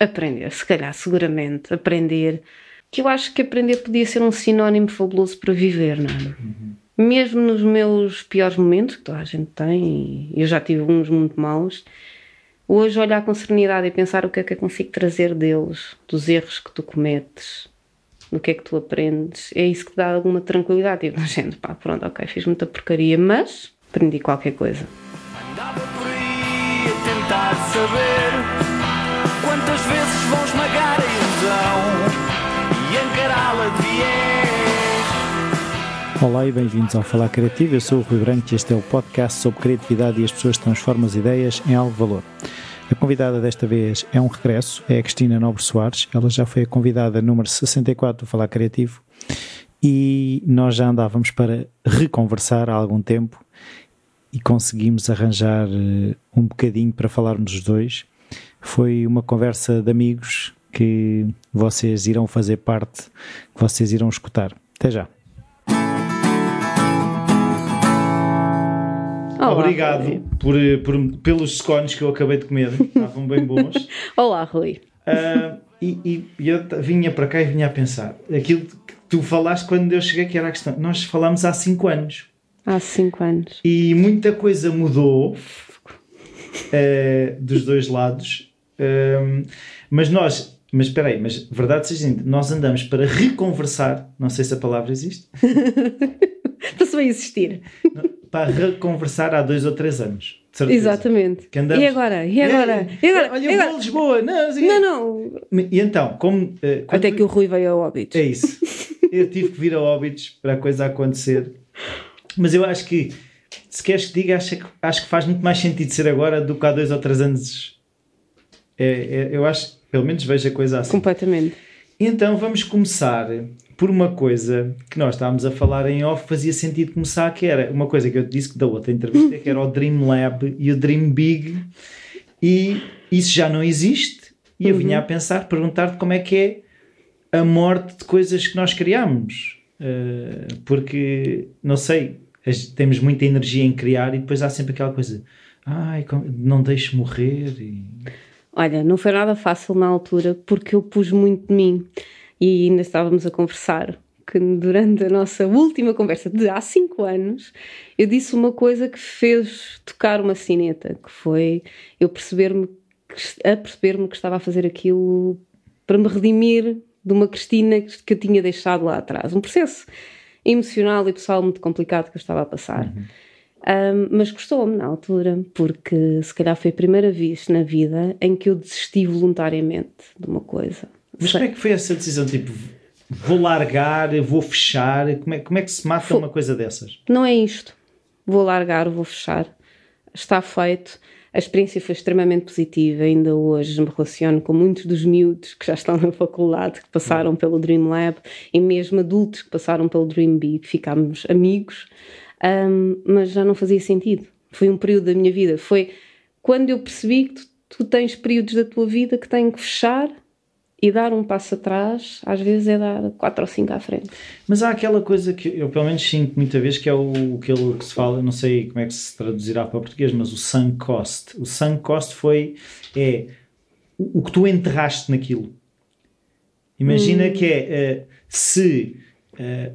Aprender, se calhar, seguramente. Aprender. Que eu acho que aprender podia ser um sinónimo fabuloso para viver, não é? Uhum. Mesmo nos meus piores momentos, que toda a gente tem, e eu já tive uns muito maus, hoje olhar com serenidade e pensar o que é que eu consigo trazer deles, dos erros que tu cometes, do que é que tu aprendes, é isso que dá alguma tranquilidade. Tipo, gente, pá, pronto, ok, fiz muita porcaria, mas aprendi qualquer coisa. Olá e bem-vindos ao Falar Criativo. Eu sou o Rui Branco e este é o podcast sobre criatividade e as pessoas transformam as ideias em algo de valor. A convidada desta vez é um regresso, é a Cristina Nobre Soares. Ela já foi a convidada número 64 do Falar Criativo e nós já andávamos para reconversar há algum tempo e conseguimos arranjar eh, um bocadinho para falarmos os dois. Foi uma conversa de amigos que vocês irão fazer parte, que vocês irão escutar. Até já. Olá, Obrigado por, por, pelos scones que eu acabei de comer, estavam bem bons. Olá, Rui. Uh, e, e, eu vinha para cá e vinha a pensar aquilo que tu falaste quando eu cheguei, que era a questão. Nós falámos há 5 anos. Há 5 anos. E muita coisa mudou uh, dos dois lados. Uh, mas nós, mas espera aí, mas verdade seja dita, nós andamos para reconversar, não sei se a palavra existe. Passou a existir para reconversar há dois ou três anos. Exatamente. Andamos... E agora? E agora? É, e agora? Olha, eu vou a Lisboa. Não, assim, não, não. E então, como. Uh, Até que o Rui veio a Óbitos. É isso. eu tive que vir a Óbitos para a coisa acontecer. Mas eu acho que, se queres que diga, acho que, acho que faz muito mais sentido ser agora do que há dois ou três anos. É, é, eu acho, pelo menos vejo a coisa assim. Completamente. Então vamos começar por uma coisa que nós estávamos a falar em off, fazia sentido começar, que era uma coisa que eu disse da outra entrevista, que era o Dream Lab e o Dream Big, e isso já não existe, e eu vinha a uhum. pensar, perguntar-te como é que é a morte de coisas que nós criamos, uh, porque, não sei, temos muita energia em criar e depois há sempre aquela coisa, ai, não deixe morrer. E... Olha, não foi nada fácil na altura, porque eu pus muito de mim e ainda estávamos a conversar que durante a nossa última conversa de há cinco anos eu disse uma coisa que fez tocar uma sineta, que foi eu perceber-me a perceber-me que estava a fazer aquilo para me redimir de uma Cristina que eu tinha deixado lá atrás. Um processo emocional e pessoal muito complicado que eu estava a passar. Uhum. Um, mas gostou-me na altura, porque se calhar foi a primeira vez na vida em que eu desisti voluntariamente de uma coisa. Mas como é que foi essa decisão? Tipo, vou largar, vou fechar? Como é, como é que se mata uma coisa dessas? Não é isto. Vou largar, vou fechar. Está feito. A experiência foi extremamente positiva. Ainda hoje me relaciono com muitos dos miúdos que já estão na faculdade, que passaram pelo Dream Lab, e mesmo adultos que passaram pelo Dream Big. Ficámos amigos, um, mas já não fazia sentido. Foi um período da minha vida. Foi quando eu percebi que tu, tu tens períodos da tua vida que têm que fechar e dar um passo atrás, às vezes é dar quatro ou cinco à frente. Mas há aquela coisa que eu pelo menos sinto muita vez que é o aquilo que se fala, não sei como é que se traduzirá para o português, mas o sunk cost. O sunk cost foi é o, o que tu enterraste naquilo. Imagina hum. que é uh, se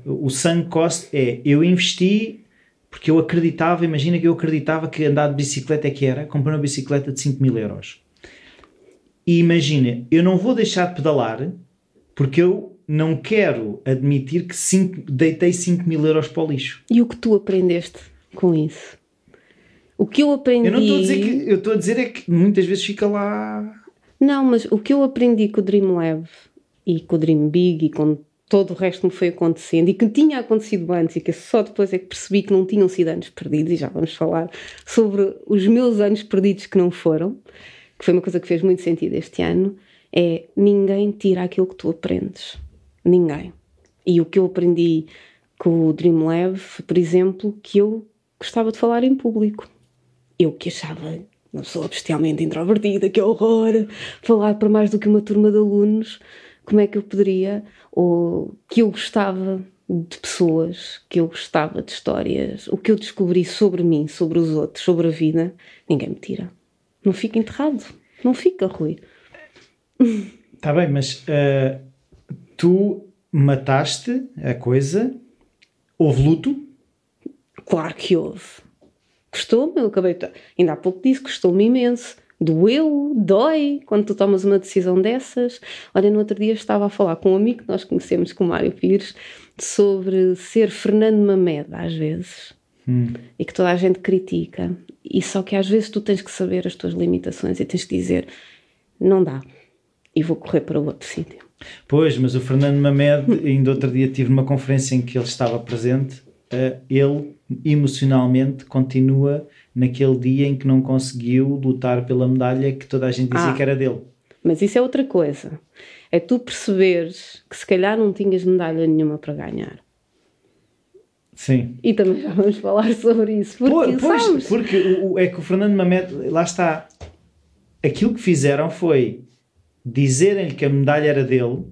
uh, o sunk cost é eu investi porque eu acreditava, imagina que eu acreditava que andar de bicicleta é que era, comprei uma bicicleta de 5 mil euros e imagina, eu não vou deixar de pedalar porque eu não quero admitir que cinco, deitei 5 mil euros para o lixo. E o que tu aprendeste com isso? O que eu aprendi. Eu não estou a dizer que. Eu estou a dizer é que muitas vezes fica lá. Não, mas o que eu aprendi com o Dream Lab e com o Dream Big e com todo o resto que me foi acontecendo e que tinha acontecido antes e que só depois é que percebi que não tinham sido anos perdidos e já vamos falar sobre os meus anos perdidos que não foram que foi uma coisa que fez muito sentido este ano, é ninguém tira aquilo que tu aprendes. Ninguém. E o que eu aprendi com o Dream Lab por exemplo, que eu gostava de falar em público. Eu que achava uma pessoa bestialmente introvertida, que horror, falar para mais do que uma turma de alunos, como é que eu poderia, ou que eu gostava de pessoas, que eu gostava de histórias, o que eu descobri sobre mim, sobre os outros, sobre a vida, ninguém me tira. Não fica enterrado. Não fica, Rui. Está bem, mas uh, tu mataste a coisa, houve luto? Claro que houve. Custou-me, eu acabei. Ainda há pouco disse, custou-me imenso. Doeu, dói quando tu tomas uma decisão dessas. Olha, no outro dia estava a falar com um amigo que nós conhecemos, com o Mário Pires, sobre ser Fernando Mamed, às vezes. Hum. E que toda a gente critica. E só que às vezes tu tens que saber as tuas limitações e tens que dizer: não dá, e vou correr para outro sítio. Pois, mas o Fernando Mamed, ainda outro dia tive numa conferência em que ele estava presente, uh, ele emocionalmente continua naquele dia em que não conseguiu lutar pela medalha que toda a gente dizia ah, que era dele. Mas isso é outra coisa. É tu perceberes que se calhar não tinhas medalha nenhuma para ganhar. Sim. E também já vamos falar sobre isso. Porque, pois, sabes? porque o, é que o Fernando Mamed, lá está, aquilo que fizeram foi dizerem-lhe que a medalha era dele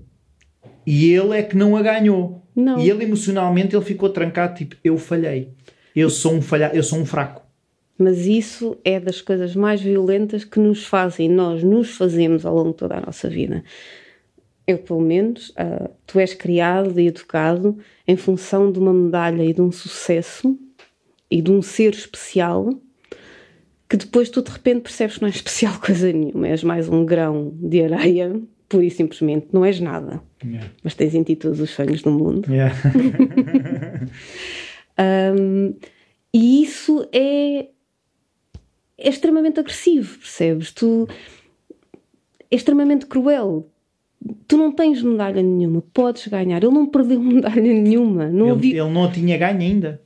e ele é que não a ganhou. Não. E ele emocionalmente ele ficou trancado, tipo, eu falhei. Eu sou um falha, eu sou um fraco. Mas isso é das coisas mais violentas que nos fazem, nós nos fazemos ao longo de toda a nossa vida. Eu, pelo menos, uh, tu és criado e educado em função de uma medalha e de um sucesso e de um ser especial que depois tu de repente percebes que não és especial coisa nenhuma, és mais um grão de areia, pura e simplesmente não és nada. Yeah. Mas tens em ti todos os sonhos do mundo. Yeah. um, e isso é, é extremamente agressivo, percebes? Tu é extremamente cruel. Tu não tens medalha nenhuma, podes ganhar. Ele não perdeu medalha nenhuma. Não ele, ele não a tinha ganho ainda.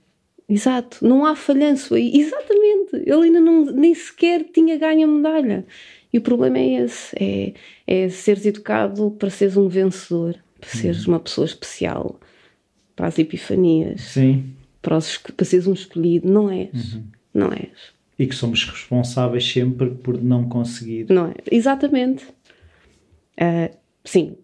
Exato, não há falhanço aí. Exatamente, ele ainda não, nem sequer tinha ganho a medalha. E o problema é esse: é, é seres educado para seres um vencedor, para seres uhum. uma pessoa especial, para as epifanias, Sim. Para, os, para seres um escolhido. Não és. Uhum. Não és. E que somos responsáveis sempre por não conseguir. Não é? Exatamente. Uh, sim,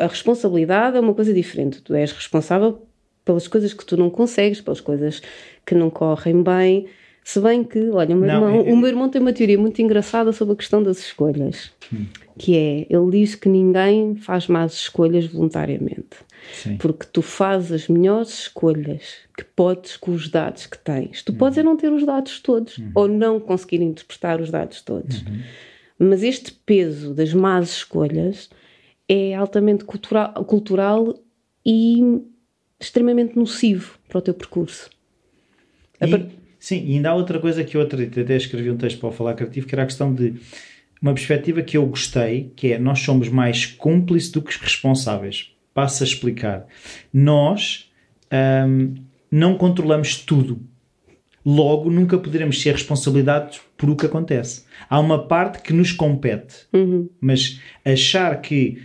a responsabilidade é uma coisa diferente. Tu és responsável pelas coisas que tu não consegues, pelas coisas que não correm bem. Se bem que, olha, o meu, não, irmão, é... o meu irmão tem uma teoria muito engraçada sobre a questão das escolhas, hum. que é, ele diz que ninguém faz más escolhas voluntariamente, Sim. porque tu fazes as melhores escolhas que podes com os dados que tens. Tu uhum. podes é não ter os dados todos, uhum. ou não conseguir interpretar os dados todos. Uhum. Mas este peso das más escolhas é altamente cultural, cultural e extremamente nocivo para o teu percurso. E, sim, e ainda há outra coisa que eu até escrevi um texto para o Falar Criativo, que era a questão de uma perspectiva que eu gostei, que é nós somos mais cúmplices do que responsáveis. Passo a explicar. Nós hum, não controlamos tudo. Logo, nunca poderemos ser responsabilizados por o que acontece. Há uma parte que nos compete, uhum. mas achar que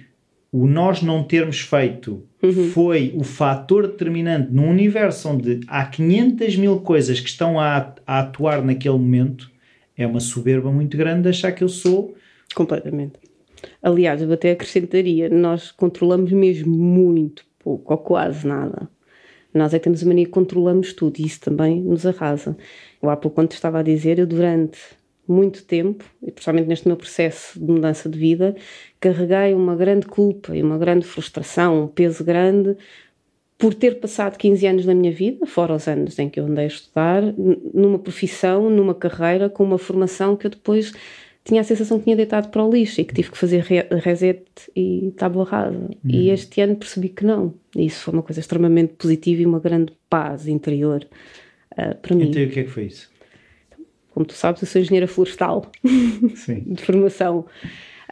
o nós não termos feito uhum. foi o fator determinante num universo onde há 500 mil coisas que estão a, a atuar naquele momento, é uma soberba muito grande achar que eu sou. Completamente. Aliás, eu até acrescentaria: nós controlamos mesmo muito pouco, ou quase nada. Nós é que temos a mania que controlamos tudo e isso também nos arrasa. Eu há pouco, quando estava a dizer, eu durante muito tempo, e principalmente neste meu processo de mudança de vida, carreguei uma grande culpa e uma grande frustração, um peso grande por ter passado 15 anos da minha vida, fora os anos em que eu andei a estudar, numa profissão, numa carreira, com uma formação que eu depois tinha a sensação que tinha deitado para o lixo e que tive que fazer reset e tábua rasa. Uhum. E este ano percebi que não. E isso foi uma coisa extremamente positiva e uma grande paz interior uh, para mim. Então, o que é que foi isso? Como tu sabes, eu sou engenheira florestal de formação.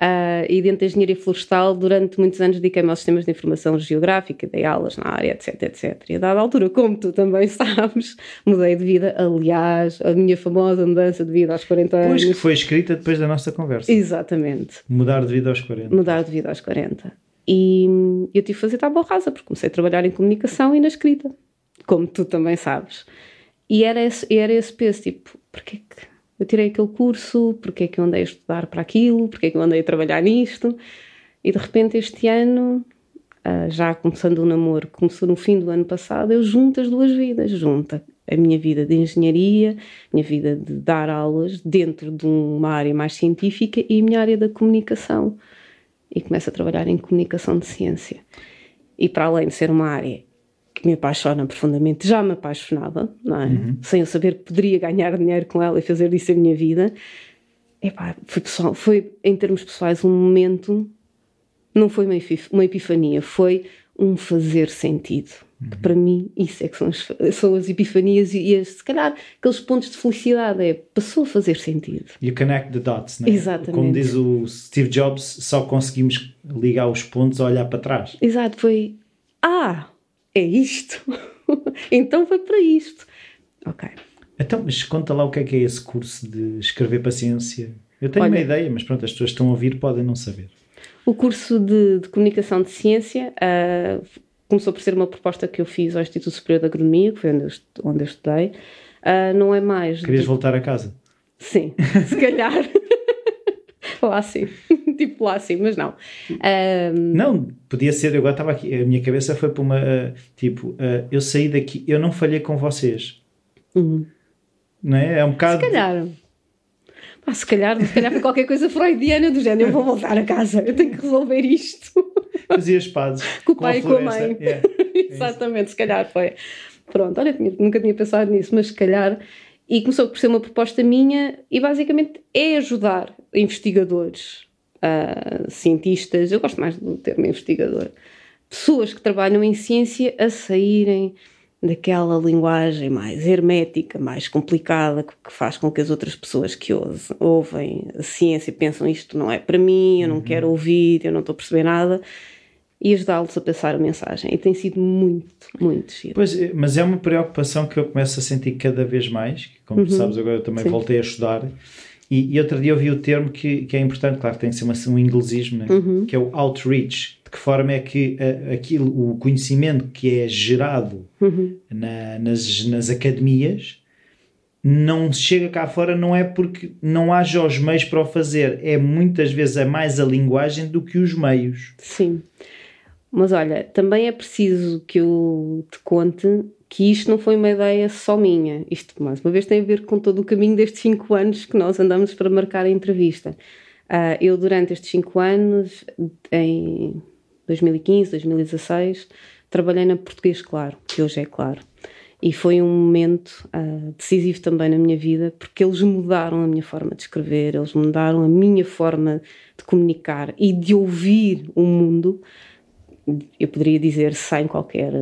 Uh, e dentro da engenharia florestal, durante muitos anos dediquei-me aos sistemas de informação geográfica, dei aulas na área, etc, etc. E a dada altura, como tu também sabes, mudei de vida. Aliás, a minha famosa mudança de vida aos 40 anos. Pois que foi escrita depois da nossa conversa. Exatamente. Mudar de vida aos 40. Mudar de vida aos 40. E eu tive que fazer tábua rasa, porque comecei a trabalhar em comunicação e na escrita, como tu também sabes. E era esse, era esse peso, tipo, porque que eu tirei aquele curso, porque é que eu andei a estudar para aquilo, porque é que eu andei a trabalhar nisto. E de repente este ano, ah, já começando o namoro, começou no fim do ano passado, eu junto as duas vidas, junto a minha vida de engenharia, a minha vida de dar aulas dentro de uma área mais científica e a minha área da comunicação. e começo a trabalhar em comunicação de ciência. E para além de ser uma área que me apaixona profundamente, já me apaixonava, não é? Uhum. Sem eu saber que poderia ganhar dinheiro com ela e fazer disso a minha vida. Epá, foi, pessoal, foi, em termos pessoais, um momento, não foi uma, uma epifania, foi um fazer sentido. Uhum. Que para mim, isso é que são as, são as epifanias e, e se calhar aqueles pontos de felicidade. É, passou a fazer sentido. You connect the dots, né? Exatamente. Como diz o Steve Jobs, só conseguimos ligar os pontos a olhar para trás. Exato, foi. Ah, é isto. então foi para isto. Ok. Então, mas conta lá o que é que é esse curso de escrever paciência. Eu tenho Olha, uma ideia, mas pronto, as pessoas que estão a ouvir podem não saber. O curso de, de comunicação de ciência uh, começou por ser uma proposta que eu fiz ao Instituto Superior de Agronomia, que foi onde eu, onde eu estudei. Uh, não é mais. Querias de... voltar a casa? Sim, se calhar. lá sim, tipo lá sim, mas não. Um... Não, podia ser, eu agora estava aqui, a minha cabeça foi para uma, uh, tipo, uh, eu saí daqui, eu não falhei com vocês. Uhum. Não é? É um bocado... Se calhar. Pá, se calhar, se calhar foi qualquer coisa freudiana do género, eu vou voltar a casa, eu tenho que resolver isto. Fazia as pazes. Com o pai e com a mãe. Yeah, é Exatamente, se calhar foi. Pronto, olha, nunca tinha pensado nisso, mas se calhar e começou por ser uma proposta minha e basicamente é ajudar investigadores, uh, cientistas, eu gosto mais do termo investigador, pessoas que trabalham em ciência a saírem daquela linguagem mais hermética, mais complicada, que faz com que as outras pessoas que ouvem a ciência pensam isto não é para mim, eu não uhum. quero ouvir, eu não estou a perceber nada e ajudá-los a pensar a mensagem. E tem sido muito, muito giro. Pois, é, mas é uma preocupação que eu começo a sentir cada vez mais. Como uhum. sabes, agora eu também Sim. voltei a estudar. E, e, outro dia eu vi o termo que, que é importante, claro, tem que ser uma, um inglesismo, né? uhum. que é o outreach. De que forma é que a, aquilo, o conhecimento que é gerado uhum. na, nas, nas academias não chega cá fora não é porque não haja os meios para o fazer, é muitas vezes é mais a linguagem do que os meios. Sim. Mas olha, também é preciso que eu te conte que isto não foi uma ideia só minha. Isto, mais uma vez, tem a ver com todo o caminho destes cinco anos que nós andamos para marcar a entrevista. Uh, eu, durante estes cinco anos, em 2015, 2016, trabalhei na Português Claro, que hoje é Claro. E foi um momento uh, decisivo também na minha vida, porque eles mudaram a minha forma de escrever, eles mudaram a minha forma de comunicar e de ouvir o mundo eu poderia dizer sem qualquer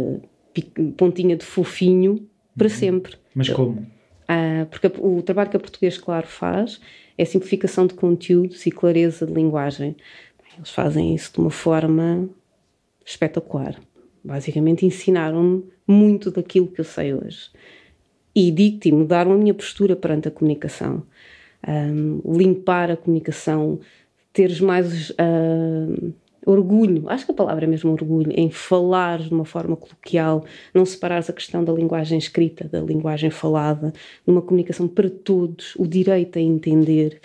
pontinha de fofinho para uhum. sempre. Mas como? Ah, porque o trabalho que a Português Claro faz é simplificação de conteúdos e clareza de linguagem. Eles fazem isso de uma forma espetacular. Basicamente ensinaram-me muito daquilo que eu sei hoje. E digo-te, mudaram a minha postura perante a comunicação. Um, limpar a comunicação, teres mais uh, orgulho, acho que a palavra é mesmo orgulho, em falar de uma forma coloquial, não separares a questão da linguagem escrita, da linguagem falada, numa comunicação para todos, o direito a entender.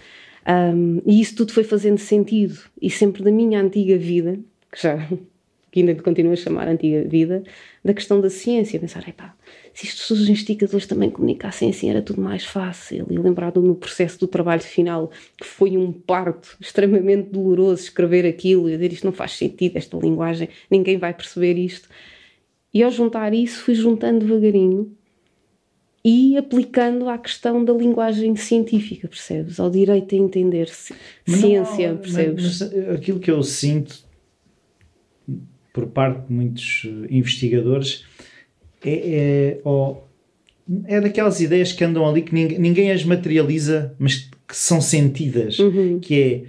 Um, e isso tudo foi fazendo sentido. E sempre da minha antiga vida, que já que ainda continuo a chamar antiga vida, da questão da ciência, pensar, epá, se isto, os investigadores também comunicassem assim era tudo mais fácil. E lembrar do meu processo do trabalho final, que foi um parto extremamente doloroso escrever aquilo e dizer isto não faz sentido, esta linguagem, ninguém vai perceber isto. E ao juntar isso, fui juntando devagarinho e aplicando à questão da linguagem científica, percebes? Ao direito a entender -se. ciência, não, percebes? Mas, mas aquilo que eu sinto por parte de muitos investigadores é, é, é daquelas ideias que andam ali que ninguém, ninguém as materializa, mas que são sentidas, uhum. que é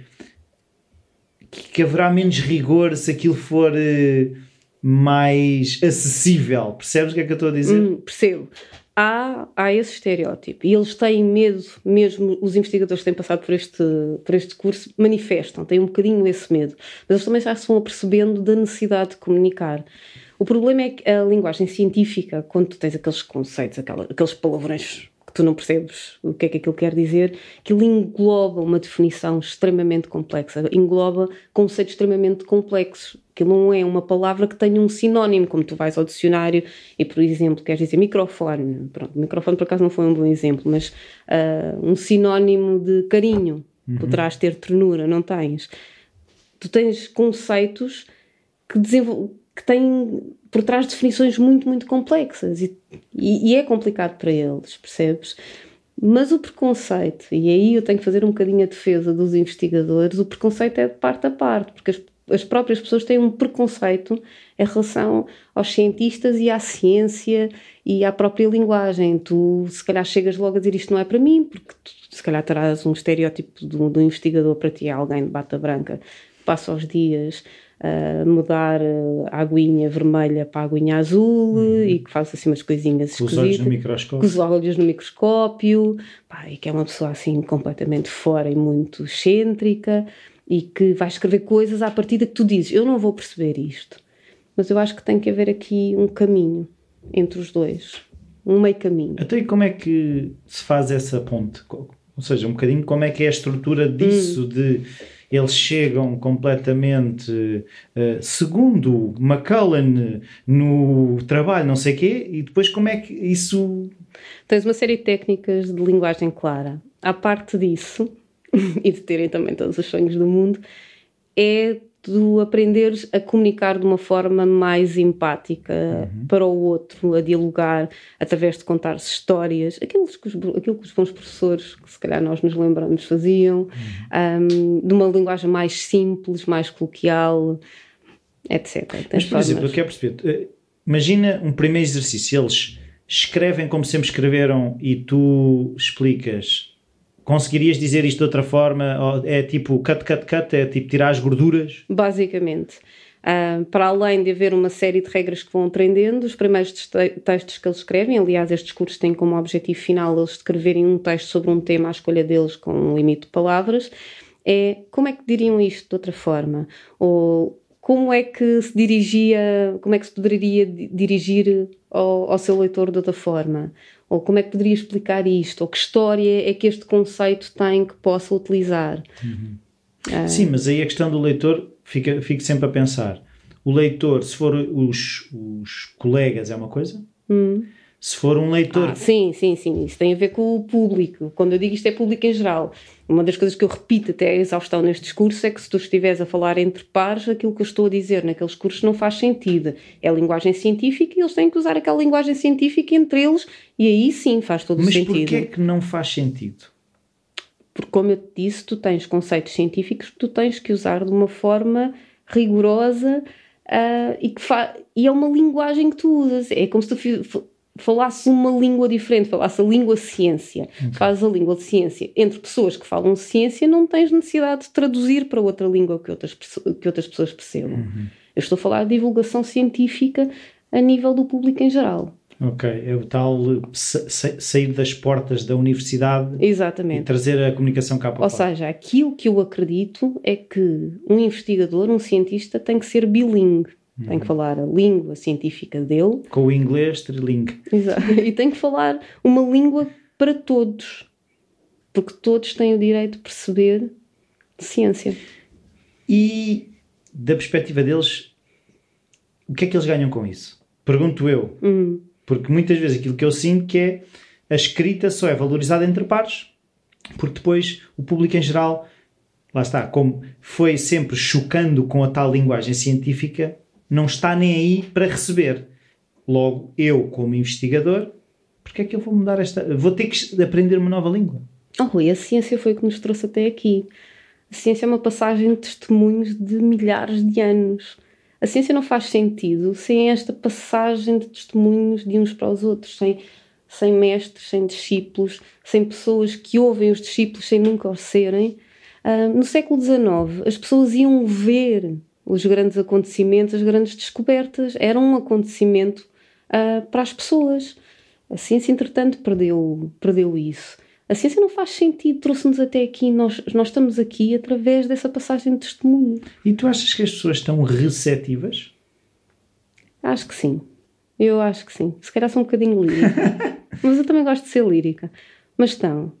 que, que, haverá menos rigor se aquilo for uh, mais acessível. Percebes o que é que eu estou a dizer? Hum, percebo. Há, há esse estereótipo e eles têm medo, mesmo os investigadores que têm passado por este, por este curso manifestam, têm um bocadinho esse medo, mas eles também já se vão apercebendo da necessidade de comunicar. O problema é que a linguagem científica, quando tu tens aqueles conceitos, aqueles palavrões que tu não percebes o que é que aquilo quer dizer, aquilo engloba uma definição extremamente complexa, engloba conceitos extremamente complexos. Aquilo não é uma palavra que tenha um sinónimo, como tu vais ao dicionário e, por exemplo, queres dizer microfone. Pronto, microfone por acaso não foi um bom exemplo, mas uh, um sinónimo de carinho. Uhum. Poderás ter ternura, não tens Tu tens conceitos que, que têm por trás definições muito, muito complexas e, e, e é complicado para eles, percebes? Mas o preconceito, e aí eu tenho que fazer um bocadinho a defesa dos investigadores, o preconceito é de parte a parte, porque as, as próprias pessoas têm um preconceito em relação aos cientistas e à ciência e à própria linguagem. Tu, se calhar, chegas logo a dizer isto não é para mim, porque tu, se calhar terás um estereótipo do, do investigador para ti, é alguém de bata branca, passa os dias a mudar a aguinha vermelha para a aguinha azul uhum. e que faz assim umas coisinhas com os olhos no microscópio. Com os olhos no microscópio pá, e que é uma pessoa assim completamente fora e muito excêntrica e que vai escrever coisas à partida que tu dizes eu não vou perceber isto. Mas eu acho que tem que haver aqui um caminho entre os dois um meio caminho. Até como é que se faz essa ponte? Ou seja um bocadinho como é que é a estrutura disso hum. de eles chegam completamente uh, segundo McCullen no trabalho, não sei quê, e depois como é que isso. Tens uma série de técnicas de linguagem clara. A parte disso, e de terem também todos os sonhos do mundo, é tu aprenderes a comunicar de uma forma mais empática uhum. para o outro, a dialogar através de contar histórias, aquilo que, os, aquilo que os bons professores, que se calhar nós nos lembramos, faziam, uhum. um, de uma linguagem mais simples, mais coloquial, etc. Mas, por formas... exemplo, eu quero perceber, eh, imagina um primeiro exercício, eles escrevem como sempre escreveram e tu explicas Conseguirias dizer isto de outra forma? É tipo cut, cut, cut? É tipo tirar as gorduras? Basicamente. Uh, para além de haver uma série de regras que vão aprendendo, os primeiros textos que eles escrevem, aliás, estes cursos têm como objetivo final eles escreverem um texto sobre um tema à escolha deles com um limite de palavras, é como é que diriam isto de outra forma? Ou como é que se dirigia, como é que se poderia dirigir ao, ao seu leitor de outra forma? Ou como é que poderia explicar isto? Ou que história é que este conceito tem que possa utilizar? Uhum. Ah. Sim, mas aí a questão do leitor, fica, fico sempre a pensar. O leitor, se for os, os colegas, é uma coisa? Uhum se for um leitor. Ah, sim, sim, sim. Isso tem a ver com o público. Quando eu digo isto é público em geral. Uma das coisas que eu repito até a exaustão neste discurso é que se tu estiveres a falar entre pares, aquilo que eu estou a dizer naqueles cursos não faz sentido. É linguagem científica e eles têm que usar aquela linguagem científica entre eles e aí sim faz todo Mas o sentido. Mas porquê é que não faz sentido? Porque, como eu te disse, tu tens conceitos científicos que tu tens que usar de uma forma rigorosa uh, e, que e é uma linguagem que tu usas. É como se tu falasse uma língua diferente, falasse a língua ciência, okay. a língua de ciência. Entre pessoas que falam ciência, não tens necessidade de traduzir para outra língua que outras, que outras pessoas percebam. Uhum. Eu estou a falar de divulgação científica a nível do público em geral. Ok, é o tal sair das portas da universidade Exatamente. e trazer a comunicação cá para Ou seja, aquilo que eu acredito é que um investigador, um cientista, tem que ser bilingue. Uhum. Tem que falar a língua científica dele. Com o inglês trilingue. Exato. E tem que falar uma língua para todos. Porque todos têm o direito de perceber ciência. E da perspectiva deles, o que é que eles ganham com isso? Pergunto eu. Uhum. Porque muitas vezes aquilo que eu sinto que é a escrita só é valorizada entre pares, porque depois o público em geral, lá está, como foi sempre chocando com a tal linguagem científica, não está nem aí para receber. Logo, eu, como investigador, porque é que eu vou mudar esta. Vou ter que aprender uma nova língua. Oh, Rui, a ciência foi o que nos trouxe até aqui. A ciência é uma passagem de testemunhos de milhares de anos. A ciência não faz sentido sem esta passagem de testemunhos de uns para os outros, sem, sem mestres, sem discípulos, sem pessoas que ouvem os discípulos sem nunca os serem. Uh, no século XIX, as pessoas iam ver os grandes acontecimentos, as grandes descobertas. Era um acontecimento uh, para as pessoas. A ciência, entretanto, perdeu, perdeu isso. A ciência não faz sentido, trouxe-nos até aqui. Nós, nós estamos aqui através dessa passagem de testemunho. E tu achas que as pessoas estão receptivas? Acho que sim. Eu acho que sim. Se calhar sou um bocadinho lírica. mas eu também gosto de ser lírica. Mas estão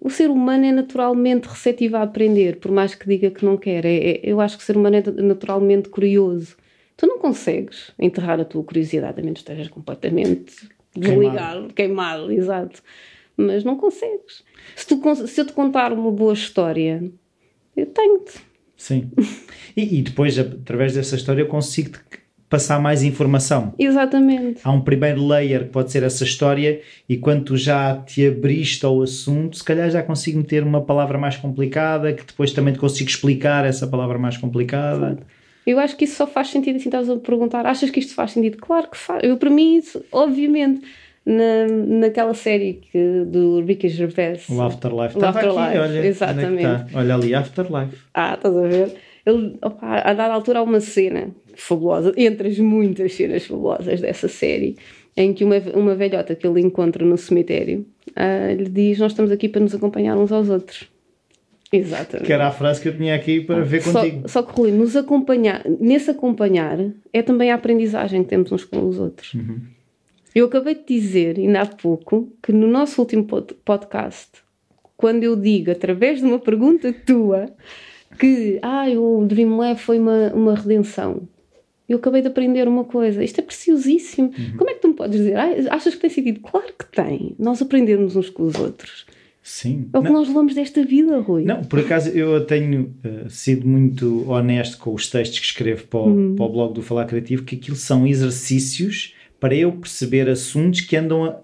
o ser humano é naturalmente receptivo a aprender, por mais que diga que não quer. É, é, eu acho que o ser humano é naturalmente curioso. Tu não consegues enterrar a tua curiosidade, a menos que estejas completamente desligado, queimado. queimado, exato. Mas não consegues. Se, tu, se eu te contar uma boa história, eu tenho-te. Sim. E, e, depois, através dessa história, eu consigo passar mais informação. Exatamente. Há um primeiro layer que pode ser essa história, e quando tu já te abriste ao assunto, se calhar já consigo meter uma palavra mais complicada, que depois também te consigo explicar essa palavra mais complicada. Eu acho que isso só faz sentido assim, estás a perguntar, achas que isto faz sentido? Claro que faz. Eu, para mim, isso, obviamente na, naquela série que, do Ricky Gervais. O Afterlife. Estava aqui, olha. É Exatamente. É olha ali, Afterlife. Ah, estás a ver? Ele, opa, a dada altura há uma cena fabulosa, entre as muitas cenas fabulosas dessa série, em que uma, uma velhota que ele encontra no cemitério uh, lhe diz: Nós estamos aqui para nos acompanhar uns aos outros. Exatamente. Que era a frase que eu tinha aqui para ver contigo. Só, só que, Rui, nos acompanhar, nesse acompanhar é também a aprendizagem que temos uns com os outros. Uhum. Eu acabei de dizer, ainda há pouco, que no nosso último podcast, quando eu digo, através de uma pergunta tua, que ah, o Dreamlab foi uma, uma redenção. Eu acabei de aprender uma coisa. Isto é preciosíssimo. Uhum. Como é que tu me podes dizer? Ah, achas que tem sentido? Claro que tem. Nós aprendemos uns com os outros. Sim. É o que nós levamos desta vida, Rui. Não, por acaso eu tenho uh, sido muito honesto com os textos que escrevo para o, uhum. para o blog do Falar Criativo, que aquilo são exercícios para eu perceber assuntos que andam a,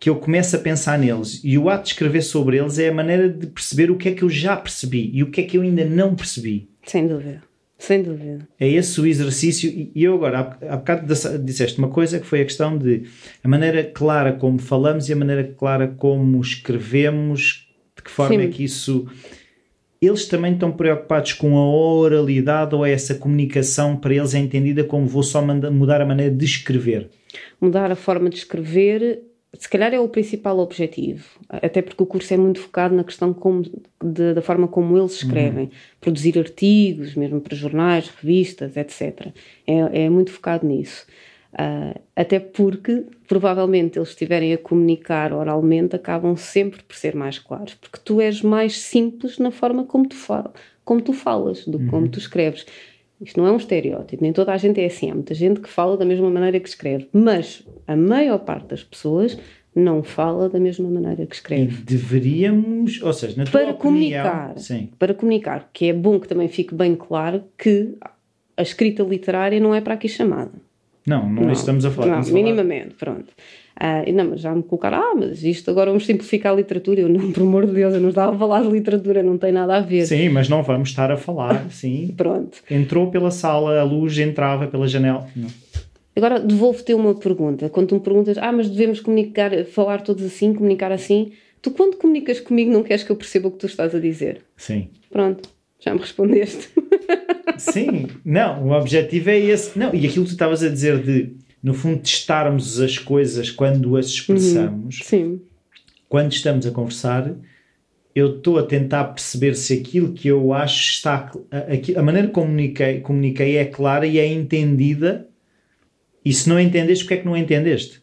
que eu começo a pensar neles e o ato de escrever sobre eles é a maneira de perceber o que é que eu já percebi e o que é que eu ainda não percebi. Sem dúvida. Sem dúvida. É esse o exercício. E eu agora, há bocado disseste uma coisa que foi a questão de a maneira clara como falamos e a maneira clara como escrevemos, de que forma Sim. é que isso. Eles também estão preocupados com a oralidade ou é essa comunicação para eles é entendida como vou só mudar a maneira de escrever? mudar a forma de escrever, se calhar é o principal objetivo, até porque o curso é muito focado na questão como, de, da forma como eles escrevem, uhum. produzir artigos, mesmo para jornais, revistas, etc. É, é muito focado nisso. Uh, até porque, provavelmente, eles estiverem a comunicar oralmente, acabam sempre por ser mais claros, porque tu és mais simples na forma como tu, fala, como tu falas do que uhum. como tu escreves. Isto não é um estereótipo, nem toda a gente é assim. Há muita gente que fala da mesma maneira que escreve, mas a maior parte das pessoas não fala da mesma maneira que escreve. E deveríamos, ou seja, na tua para opinião, comunicar, sim. para comunicar, que é bom que também fique bem claro que a escrita literária não é para aqui chamada. Não, não, não estamos a falar. Não, minimamente, falar. pronto. Ah, não, mas já me colocaram, ah, mas isto agora vamos simplificar a literatura. Eu, não, por amor de Deus, eu não estava a falar de literatura, não tem nada a ver. Sim, mas não vamos estar a falar, sim. Pronto. Entrou pela sala, a luz entrava pela janela. Não. Agora devolvo-te uma pergunta. Quando tu me perguntas, ah, mas devemos comunicar, falar todos assim, comunicar assim, tu quando comunicas comigo não queres que eu perceba o que tu estás a dizer? Sim. Pronto, já me respondeste. Sim, não, o objetivo é esse. Não, e aquilo que tu estavas a dizer de no fundo, testarmos as coisas quando as expressamos. Uhum. Sim. Quando estamos a conversar, eu estou a tentar perceber se aquilo que eu acho está. A, a maneira como comuniquei, comuniquei é clara e é entendida. E se não entendeste, porque é que não entendeste?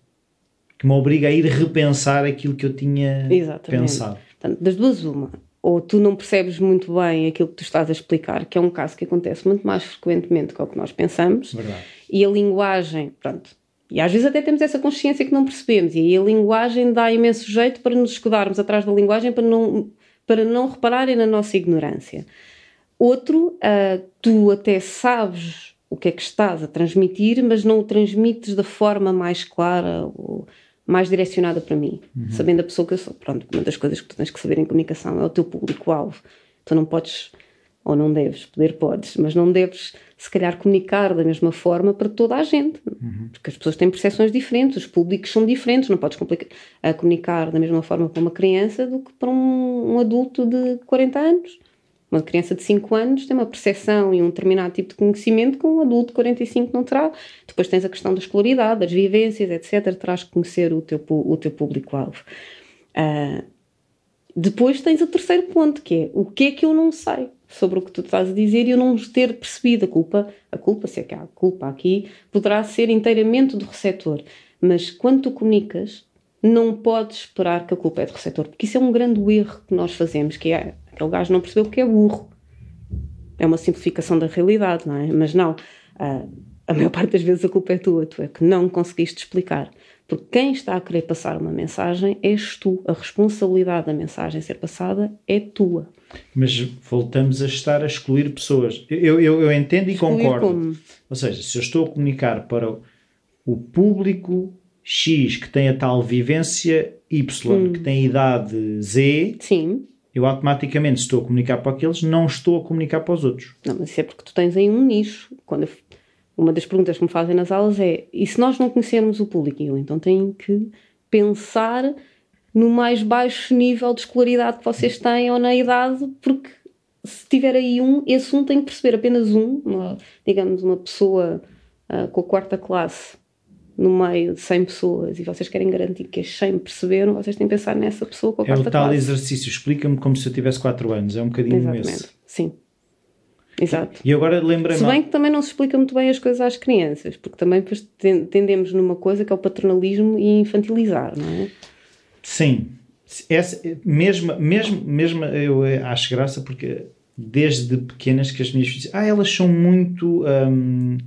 Que me obriga a ir repensar aquilo que eu tinha Exatamente. pensado. Portanto, das duas, uma. Ou tu não percebes muito bem aquilo que tu estás a explicar, que é um caso que acontece muito mais frequentemente do que nós pensamos. Verdade e a linguagem, pronto. E às vezes até temos essa consciência que não percebemos, e aí a linguagem dá imenso jeito para nos escudarmos atrás da linguagem para não, para não repararem na nossa ignorância. Outro, uh, tu até sabes o que é que estás a transmitir, mas não o transmites da forma mais clara ou mais direcionada para mim, uhum. sabendo a pessoa que eu sou. Pronto, uma das coisas que tu tens que saber em comunicação é o teu público-alvo. Tu não podes ou não deves, poder podes, mas não deves, se calhar, comunicar da mesma forma para toda a gente, uhum. porque as pessoas têm percepções diferentes, os públicos são diferentes, não podes a comunicar da mesma forma para uma criança do que para um, um, adulto de 40 anos. Uma criança de 5 anos tem uma percepção e um determinado tipo de conhecimento que um adulto de 45 não terá. Depois tens a questão da escolaridade, das vivências, etc. Terás que conhecer o teu, o teu público-alvo. Uh, depois tens o terceiro ponto, que é o que é que eu não sei sobre o que tu estás a dizer e eu não ter percebido a culpa, a culpa, se é que há culpa aqui, poderá ser inteiramente do receptor. Mas quando tu comunicas, não podes esperar que a culpa é do receptor, porque isso é um grande erro que nós fazemos, que é aquele gajo não percebeu que é burro. É uma simplificação da realidade, não é? Mas não. A, a maior parte das vezes a culpa é tua, tu é que não conseguiste explicar. Porque quem está a querer passar uma mensagem és tu. A responsabilidade da mensagem ser passada é tua. Mas voltamos a estar a excluir pessoas. Eu, eu, eu entendo e excluir concordo. Como? Ou seja, se eu estou a comunicar para o público X que tem a tal vivência Y, hum. que tem a idade Z, Sim. eu automaticamente, estou a comunicar para aqueles, não estou a comunicar para os outros. Não, mas isso é porque tu tens aí um nicho. Quando eu, uma das perguntas que me fazem nas aulas é: e se nós não conhecermos o público? Eu então tenho que pensar no mais baixo nível de escolaridade que vocês têm ou na idade, porque se tiver aí um, esse um tem que perceber apenas um, uma, digamos, uma pessoa uh, com a quarta classe no meio de 100 pessoas e vocês querem garantir que as 100 perceberam, vocês têm que pensar nessa pessoa com a quarta classe. É o tal classe. exercício, explica-me como se eu tivesse 4 anos, é um bocadinho Exatamente. esse. Sim. Exato. E agora lembra Se bem que também não se explica muito bem as coisas às crianças, porque também tendemos numa coisa que é o paternalismo e infantilizar, não é? Sim. Essa, mesmo, mesmo, mesmo eu acho graça porque desde pequenas que as minhas filhas, ah, elas são muito hum,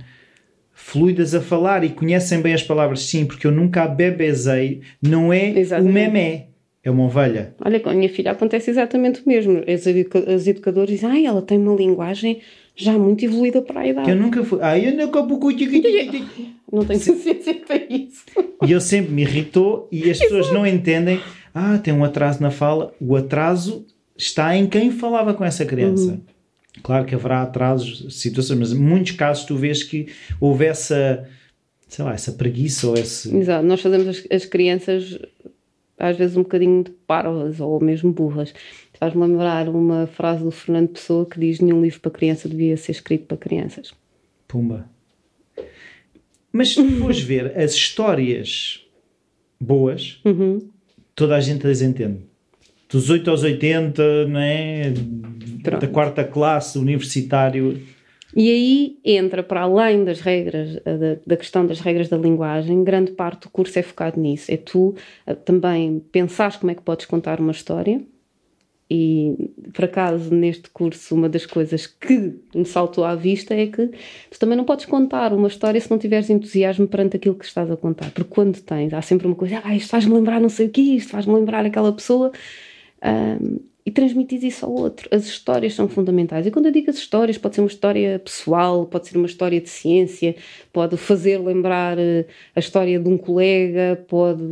fluidas a falar e conhecem bem as palavras. Sim, porque eu nunca a bebezei, não é Exatamente. o memé. É uma ovelha. Olha, com a minha filha acontece exatamente o mesmo. As, educa as educadoras dizem, ah, ela tem uma linguagem já muito evoluída para a idade. Eu nunca fui. Ah, eu nunca Não tenho paciência para isso. E eu sempre me irritou e as pessoas não entendem. Ah, tem um atraso na fala. O atraso está em quem falava com essa criança. Uhum. Claro que haverá atrasos, situações, mas em muitos casos tu vês que houve essa, sei lá, essa preguiça ou esse... Exato, nós fazemos as, as crianças às vezes um bocadinho de parvas ou mesmo burras. Faz-me lembrar uma frase do Fernando Pessoa que diz nenhum livro para criança devia ser escrito para crianças. Pumba. Mas se fores ver as histórias boas, uhum. toda a gente as entende. Dos 8 aos 80, né? da quarta classe, universitário. E aí entra, para além das regras, eh, da, da, questão das regras da linguagem, grande parte do curso é focado nisso. É tu eh, também pensares como é que podes contar uma história. E, por acaso, neste curso, uma das coisas que me saltou à vista é que tu também não podes contar uma história se não tiveres entusiasmo perante aquilo que estás a contar. Porque quando tens, há sempre uma coisa, ah, isto faz-me lembrar não sei o que, isto faz-me lembrar aquela pessoa. Um, e transmitir isso ao outro. As histórias são fundamentais. E quando eu digo as histórias, pode ser uma história pessoal, pode ser uma história de ciência, pode fazer lembrar eh, a história de um colega, pode,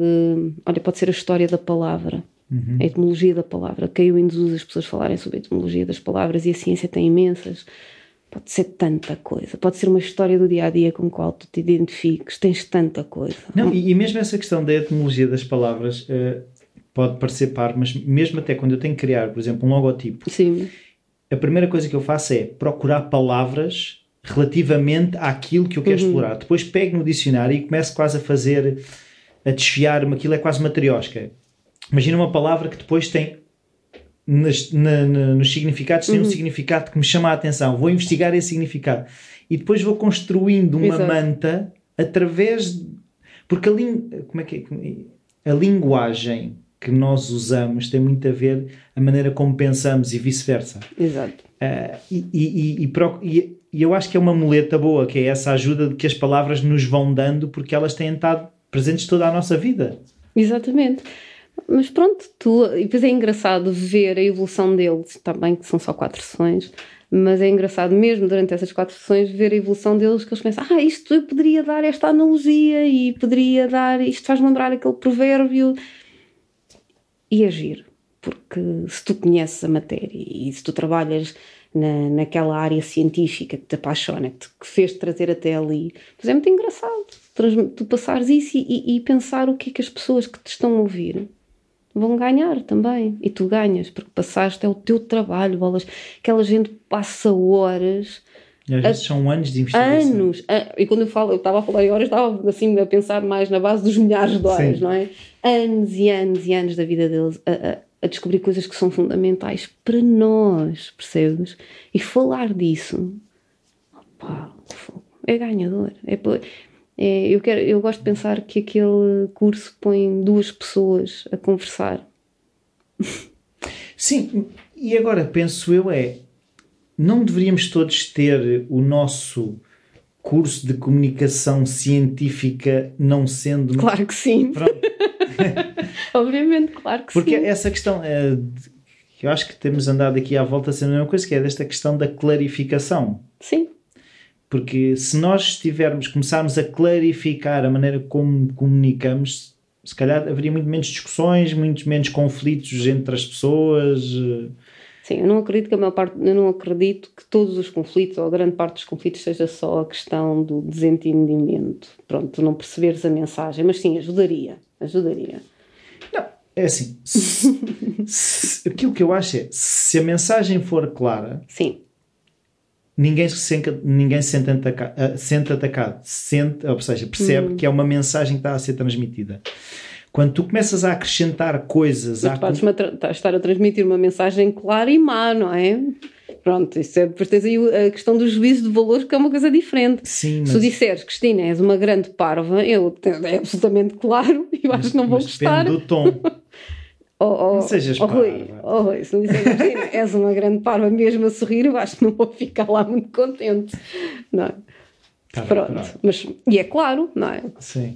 olha, pode ser a história da palavra. Uhum. A etimologia da palavra. Caiu em desuso as pessoas falarem sobre a etimologia das palavras e a ciência tem imensas. Pode ser tanta coisa. Pode ser uma história do dia a dia com a qual tu te identifiques. Tens tanta coisa. Não, e, mesmo essa questão da etimologia das palavras, uh, pode parecer par, mas mesmo até quando eu tenho que criar, por exemplo, um logotipo, Sim. a primeira coisa que eu faço é procurar palavras relativamente àquilo que eu quero uhum. explorar. Depois pego no dicionário e começo quase a fazer, a desfiar-me, aquilo é quase uma. Imagina uma palavra que depois tem nas, na, na, nos significados tem uhum. um significado que me chama a atenção. Vou investigar esse significado. E depois vou construindo uma Exato. manta através. Porque a, como é que é? a linguagem que nós usamos tem muito a ver a maneira como pensamos e vice-versa. Exato. Uh, e, e, e, e, eu acho que é uma muleta boa, que é essa ajuda de que as palavras nos vão dando porque elas têm estado presentes toda a nossa vida. Exatamente. Mas pronto, tu, e depois é engraçado ver a evolução deles, também que são só quatro sessões, mas é engraçado mesmo durante essas quatro sessões ver a evolução deles, que eles pensam, ah, isto eu poderia dar esta analogia e poderia dar, isto faz lembrar aquele provérbio e agir. Porque se tu conheces a matéria e se tu trabalhas na, naquela área científica que te apaixona, que, te, que fez-te trazer até ali, pois é muito engraçado tu passares isso e, e, pensar o que é que as pessoas que te estão a ouvir vão ganhar também. E tu ganhas, porque passaste, é o teu trabalho, bolas. Aquela gente passa horas. E às vezes são anos de investigação. Anos. E quando eu falo, eu estava a falar em horas, estava assim a pensar mais na base dos milhares de horas, Sim. não é? Anos e anos e anos da vida deles a, a, a, descobrir coisas que são fundamentais para nós, percebes? E falar disso, opa, é ganhador. É, é, eu, quero, eu gosto de pensar que aquele curso põe duas pessoas a conversar. Sim, e agora penso eu é não deveríamos todos ter o nosso curso de comunicação científica não sendo. Claro que sim. Obviamente, claro que Porque sim. Porque essa questão. É, eu acho que temos andado aqui à volta sendo a mesma coisa, que é desta questão da clarificação. Sim. Porque se nós estivermos, começarmos a clarificar a maneira como comunicamos, se calhar haveria muito menos discussões, muito menos conflitos entre as pessoas. Sim, eu não acredito que a maior parte, eu não acredito que todos os conflitos, ou a grande parte dos conflitos, seja só a questão do desentendimento. Pronto, não perceberes a mensagem, mas sim, ajudaria. Ajudaria. Não, é assim. Se, se, aquilo que eu acho é, se a mensagem for clara. Sim ninguém se sente, ninguém se sente, ataca, uh, sente atacado, sente, ou seja, percebe hum. que é uma mensagem que está a ser transmitida. Quando tu começas a acrescentar coisas. Mas podes estar a transmitir uma mensagem clara e má, não é? Pronto, isso é, depois tens aí a questão do juízo de valores, que é uma coisa diferente. Sim, mas... Se tu disseres, Cristina, és uma grande parva, eu, é absolutamente claro e eu acho que não vou gostar. Depende do tom. Oh, oh, não sejas oh, Rui, oh, Rui, se me disseres, Cristina, és uma grande parva mesmo a sorrir, eu acho que não vou ficar lá muito contente. Não é? Tá Pronto, bem, mas, e é claro, não é? Sim.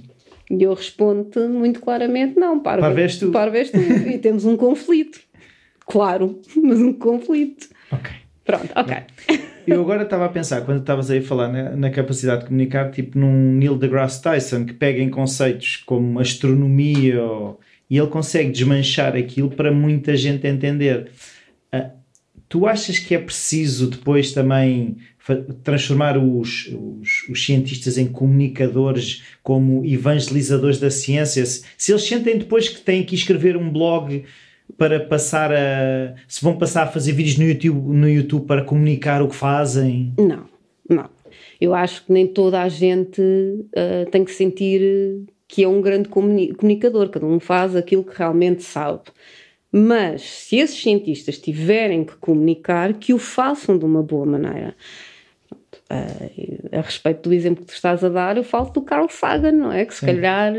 E eu respondo-te muito claramente: não, parva és tu. Parva és tu. e temos um conflito. Claro, mas um conflito. Ok. Pronto, ok. Eu agora estava a pensar, quando estavas aí a falar na, na, capacidade de comunicar, tipo num Neil deGrasse Tyson, que pega em conceitos como astronomia ou, e ele consegue desmanchar aquilo para muita gente entender. Uh, tu achas que é preciso depois também transformar os, os, os, cientistas em comunicadores, como evangelizadores da ciência? Se, se eles sentem depois que têm que escrever um blog para passar a. se vão passar a fazer vídeos no YouTube, no YouTube para comunicar o que fazem? Não, não. Eu acho que nem toda a gente uh, tem que sentir que é um grande comunicador, cada um faz aquilo que realmente sabe. Mas se esses cientistas tiverem que comunicar, que o façam de uma boa maneira. Uh, a respeito do exemplo que tu estás a dar, eu falo do Carl Sagan, não é? Que se Sim. calhar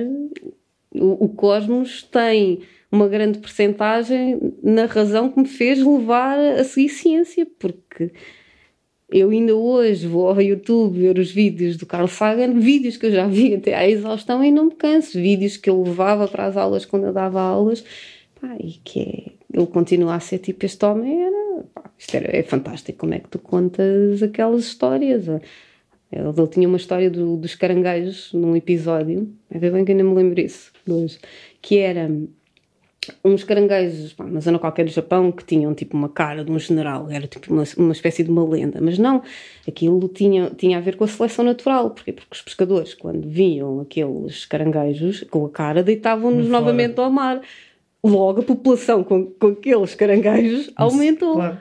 o, o cosmos tem uma grande percentagem na razão que me fez levar a seguir ciência, porque eu ainda hoje vou ao YouTube ver os vídeos do Carl Sagan, vídeos que eu já vi até à exaustão e não me canso, vídeos que eu levava para as aulas quando eu dava aulas, pá, e que é, ele continua a ser tipo este homem, era, pá, isto era, é fantástico, como é que tu contas aquelas histórias? Ele, tinha uma história do, dos caranguejos num episódio, é bem que ainda me lembro isso, que era uns caranguejos, pá, uma zona qualquer do Japão, que tinham tipo uma cara de um general, era tipo uma, uma espécie de uma lenda, mas não, aquilo tinha, tinha a ver com a seleção natural, porque porque os pescadores, quando viam aqueles caranguejos com a cara, deitavam-nos novamente ao mar. Logo a população com, com aqueles caranguejos aumentou. Claro.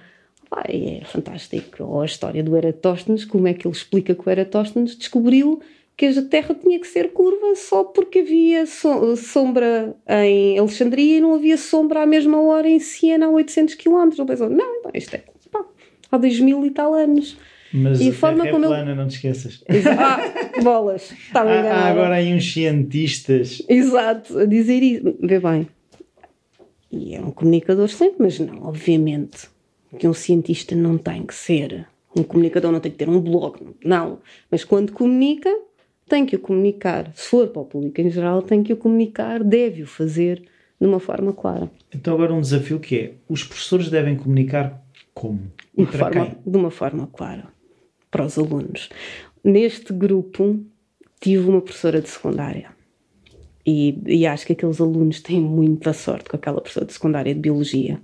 Pá, é fantástico. Ou a história do Eratóstenes, como é que ele explica que o Eratóstenes descobriu que a Terra tinha que ser curva só porque havia sombra em Alexandria e não havia sombra à mesma hora em Siena a 800 km. Ele pensou, não, então isto é pá, há 2 mil e tal anos. Mas e a, a forma terra é como é plana, não te esqueças. Ah, bolas, estava há, há agora aí uns cientistas. Exato, a dizer isso. Vê bem. E é um comunicador sempre, mas não, obviamente, que um cientista não tem que ser. Um comunicador não tem que ter um blog, não. Mas quando comunica, tem que o comunicar. Se for para o público em geral, tem que o comunicar, deve o fazer de uma forma clara. Então, agora um desafio que é: os professores devem comunicar como? E de, para forma, quem? de uma forma clara para os alunos. Neste grupo, tive uma professora de secundária. E, e acho que aqueles alunos têm muita sorte com aquela professora de secundária de biologia.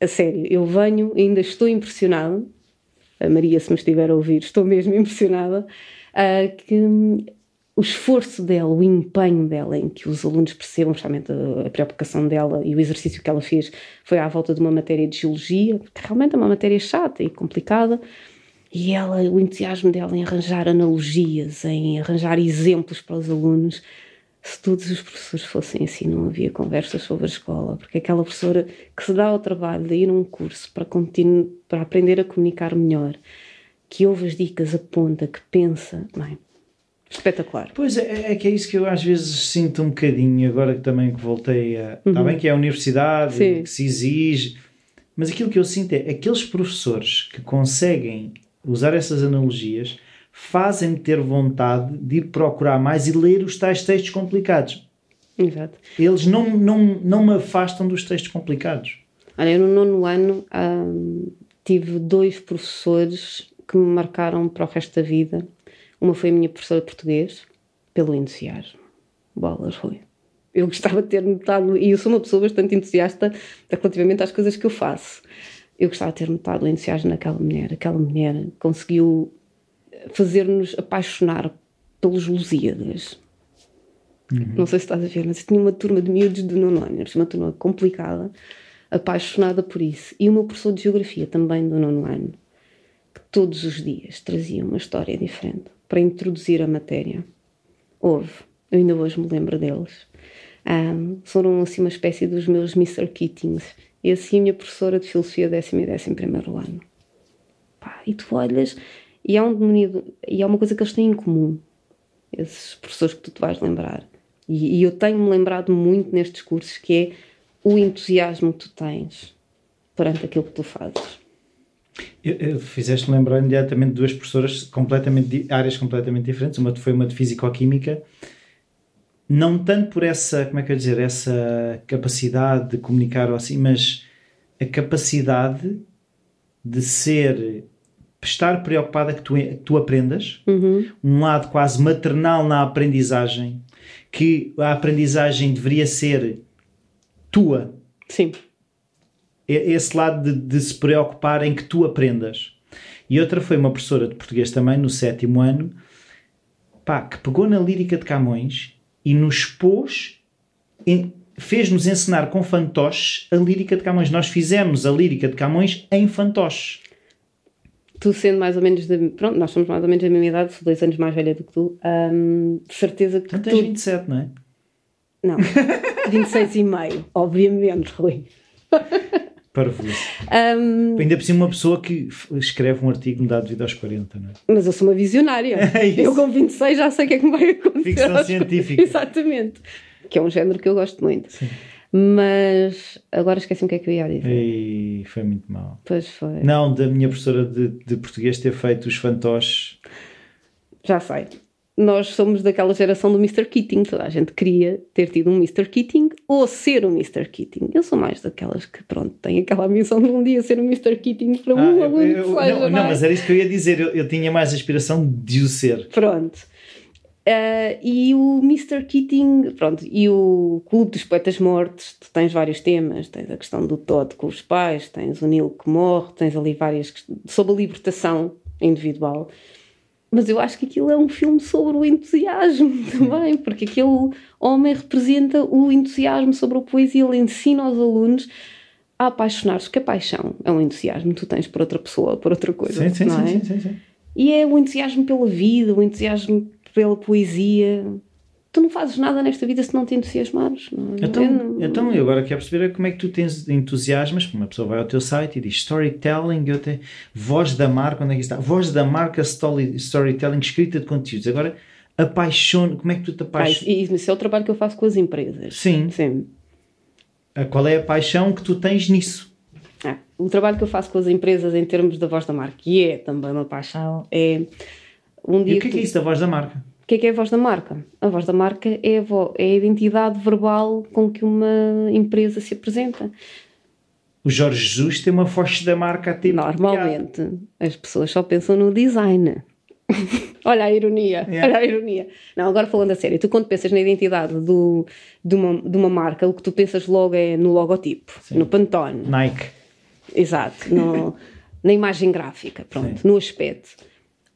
A sério, eu venho, ainda estou impressionada. A Maria, se me estiver a ouvir, estou mesmo impressionada uh, que o esforço dela, o empenho dela em que os alunos percebam justamente a, a, preocupação dela e o exercício que ela fez foi à volta de uma matéria de geologia, que realmente é uma matéria chata e complicada, e ela, o entusiasmo dela em arranjar analogias, em arranjar exemplos para os alunos. Se todos os professores fossem assim, não havia conversas sobre a escola, porque aquela professora que se dá ao trabalho de ir a um curso para, para aprender a comunicar melhor, que ouve as dicas, aponta, que pensa. Bem, espetacular. Pois é, é que é isso que eu às vezes sinto um bocadinho, agora que também que voltei a. Uhum. Está bem que é a universidade, Sim. que se exige, mas aquilo que eu sinto é aqueles professores que conseguem usar essas analogias fazem-me ter vontade de ir procurar mais e ler os tais textos complicados. Exato. Eles não, não, não me afastam dos textos complicados. Olha, eu no nono ano hum, tive dois professores que me marcaram para o resto da vida. Uma foi a minha professora de português, pelo entusiasmo. Bolas, foi. Eu gostava de ter notado, e eu sou uma pessoa bastante entusiasta relativamente às coisas que eu faço. Eu gostava de ter notado o entusiasmo naquela mulher. Aquela mulher conseguiu fazer-nos apaixonar pelos Lusíadas. Uhum. Não sei se estás a ver, mas eu tinha uma turma de miúdos de nono ano, uma turma complicada, apaixonada por isso. E o meu professor de Geografia também do nono ano, que todos os dias trazia uma história diferente para introduzir a matéria. Houve, eu ainda hoje me lembro deles. Um, foram assim uma espécie dos meus Mr. Keatings. E assim a minha professora de Filosofia décimo e décimo primeiro ano. Pá, e tu olhas e há, um, e há uma coisa que eles têm em comum, esses professores que tu te vais lembrar. E, e eu tenho-me lembrado muito nestes cursos que é o entusiasmo que tu tens perante aquilo que tu fazes. Fizeste lembrar imediatamente duas professoras completamente áreas completamente diferentes. Uma foi uma de físico-química, não tanto por essa, como é que eu dizer, essa capacidade de comunicar ou assim, mas a capacidade de ser estar preocupada que tu, tu aprendas, uhum. um lado quase maternal na aprendizagem, que a aprendizagem deveria ser tua. Sim. Esse lado de, de se preocupar em que tu aprendas. E outra foi uma professora de português também, no sétimo ano, pá, que pegou na lírica de Camões e nos pôs, fez-nos ensinar com fantoches a lírica de Camões. Nós fizemos a lírica de Camões em fantoches tu sendo mais ou menos da. Pronto, nós somos mais ou menos da mesma idade, sou dois anos mais velha do que tu. De certeza que. Tu tens tu... 27, não é? Não, 26 e meio, obviamente, Rui. Parvoíce. Um, Ainda por cima, uma pessoa que escreve um artigo me dá devido aos 40, não é? Mas eu sou uma visionária. É eu com 26 já sei o que é que me vai acontecer. Ficção científica. Exatamente. Que é um género que eu gosto muito. Sim. Mas agora esqueci-me o que é que eu ia dizer. E foi muito mal. Pois foi. Não, da minha professora de, de português ter feito os fantoches. Já sei. Nós somos daquela geração do Mr. Keating. Toda a gente queria ter tido um Mr. Keating ou ser um Mr. Keating. Eu sou mais daquelas que, pronto, têm aquela missão de um dia ser um Mr. Keating para um ah, aluno eu, eu, seja, não, não, é? mas era isso que eu ia dizer. Eu, eu tinha mais a aspiração de o ser. Pronto. Uh, e o Mr. Keating, pronto, e o Clube dos Poetas Mortos, tu tens vários temas, tens a questão do Todd com os pais, tens o Neil que morre, tens ali várias sobre a libertação individual. Mas eu acho que aquilo é um filme sobre o entusiasmo também, porque aquele homem representa o entusiasmo sobre a poesia, ele ensina aos alunos a apaixonar-se, porque a paixão é um entusiasmo que tu tens por outra pessoa, por outra coisa. Sim, sim, não é? sim, sim, sim. E é o entusiasmo pela vida, o entusiasmo pela poesia. Tu não fazes nada nesta vida se não te entusiasmares. Não, é? então, não... então, eu agora quero perceber como é que tu tens entusiasmas. Uma pessoa vai ao teu site e diz storytelling, eu tenho voz da marca, onde é que está? Voz da marca story, storytelling, escrita de conteúdos. Agora, apaixona, como é que tu te apaixonas? Isso é o trabalho que eu faço com as empresas. Sim. Sim. Qual é a paixão que tu tens nisso? Ah, o trabalho que eu faço com as empresas em termos da voz da marca, que é também uma paixão, é um dia. E o que é, que é isso da voz da marca? O que é que é a voz da marca? A voz da marca é a, vo é a identidade verbal com que uma empresa se apresenta. O Jorge Jesus tem uma voz da marca a ter Normalmente, as pessoas só pensam no design. olha a ironia, yeah. olha a ironia. Não, agora falando a sério, tu quando pensas na identidade do, de, uma, de uma marca, o que tu pensas logo é no logotipo, Sim. no Pantone. Nike. Exato, no, na imagem gráfica, pronto, Sim. no aspecto.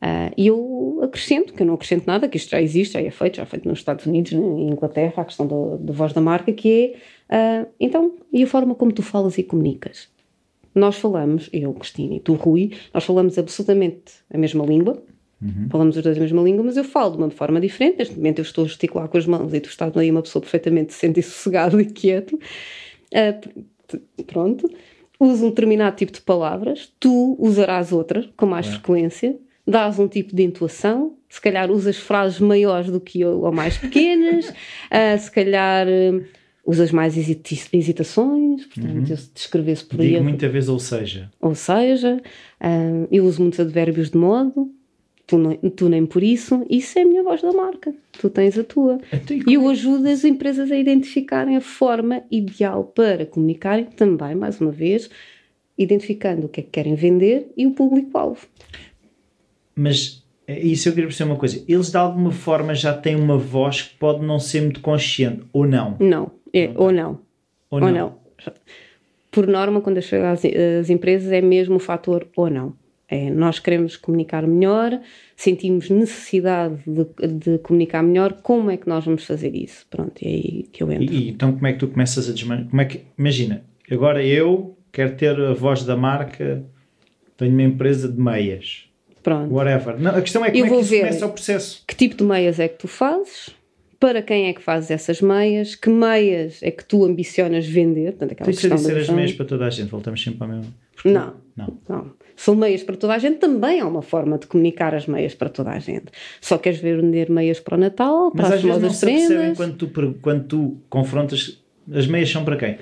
Uh, e eu acrescento, que eu não acrescento nada, que isto já existe, já é feito, já é feito nos Estados Unidos, em Inglaterra, a questão da voz da marca, que é, uh, então, e a forma como tu falas e comunicas? Nós falamos, eu, Cristina, e tu, Rui, nós falamos absolutamente a mesma língua, uhum. falamos os dois a mesma língua, mas eu falo de uma forma diferente, neste momento eu estou a gesticular com as mãos e tu estás aí uma pessoa perfeitamente decente e sossegado e quieto, uh, pronto, uso um determinado tipo de palavras, tu usarás outras com mais é. frequência, dás um tipo de intuação, se calhar usas frases maiores do que eu ou mais pequenas, uh, se calhar uh, usas mais hesitações, portanto, uhum. se descrevesse por Digo aí. muitas vezes ou seja. Ou seja, uh, eu uso muitos advérbios de modo, Tu, não, tu nem por isso, isso é a minha voz da marca. Tu tens a tua. Então, e eu ajudo as empresas a identificarem a forma ideal para comunicarem, também, mais uma vez, identificando o que é que querem vender e o público-alvo. Mas é isso eu queria perceber uma coisa. Eles de alguma forma já têm uma voz que pode não ser muito consciente, ou não? Não, é, ou não. Ou, Ou não. não. Por norma, quando chega às, às empresas, é mesmo o fator ou não. É, nós queremos comunicar melhor, sentimos necessidade de, de comunicar melhor, como é que nós vamos fazer isso? Pronto, é aí que eu entro. E, e então como é que tu começas a desmanchar? Como é que, imagina, agora eu quero ter a voz da marca, tenho uma empresa de meias, Pronto. whatever. Não, a questão é como Eu é que vou isso ver. começa o processo. Que tipo de meias é que tu fazes? Para quem é que fazes essas meias? Que meias é que tu ambicionas vender? Portanto, aquela Tem que ser as meias para toda a gente, voltamos sempre ao mesmo. Porque- Não. Não. Não. São meias para toda a gente, também há uma forma de comunicar as meias para toda a gente. Só queres vender meias para o Natal, para Mas as às vezes não famosas se percebem quando tu, quando tu confrontas. As meias são para quem?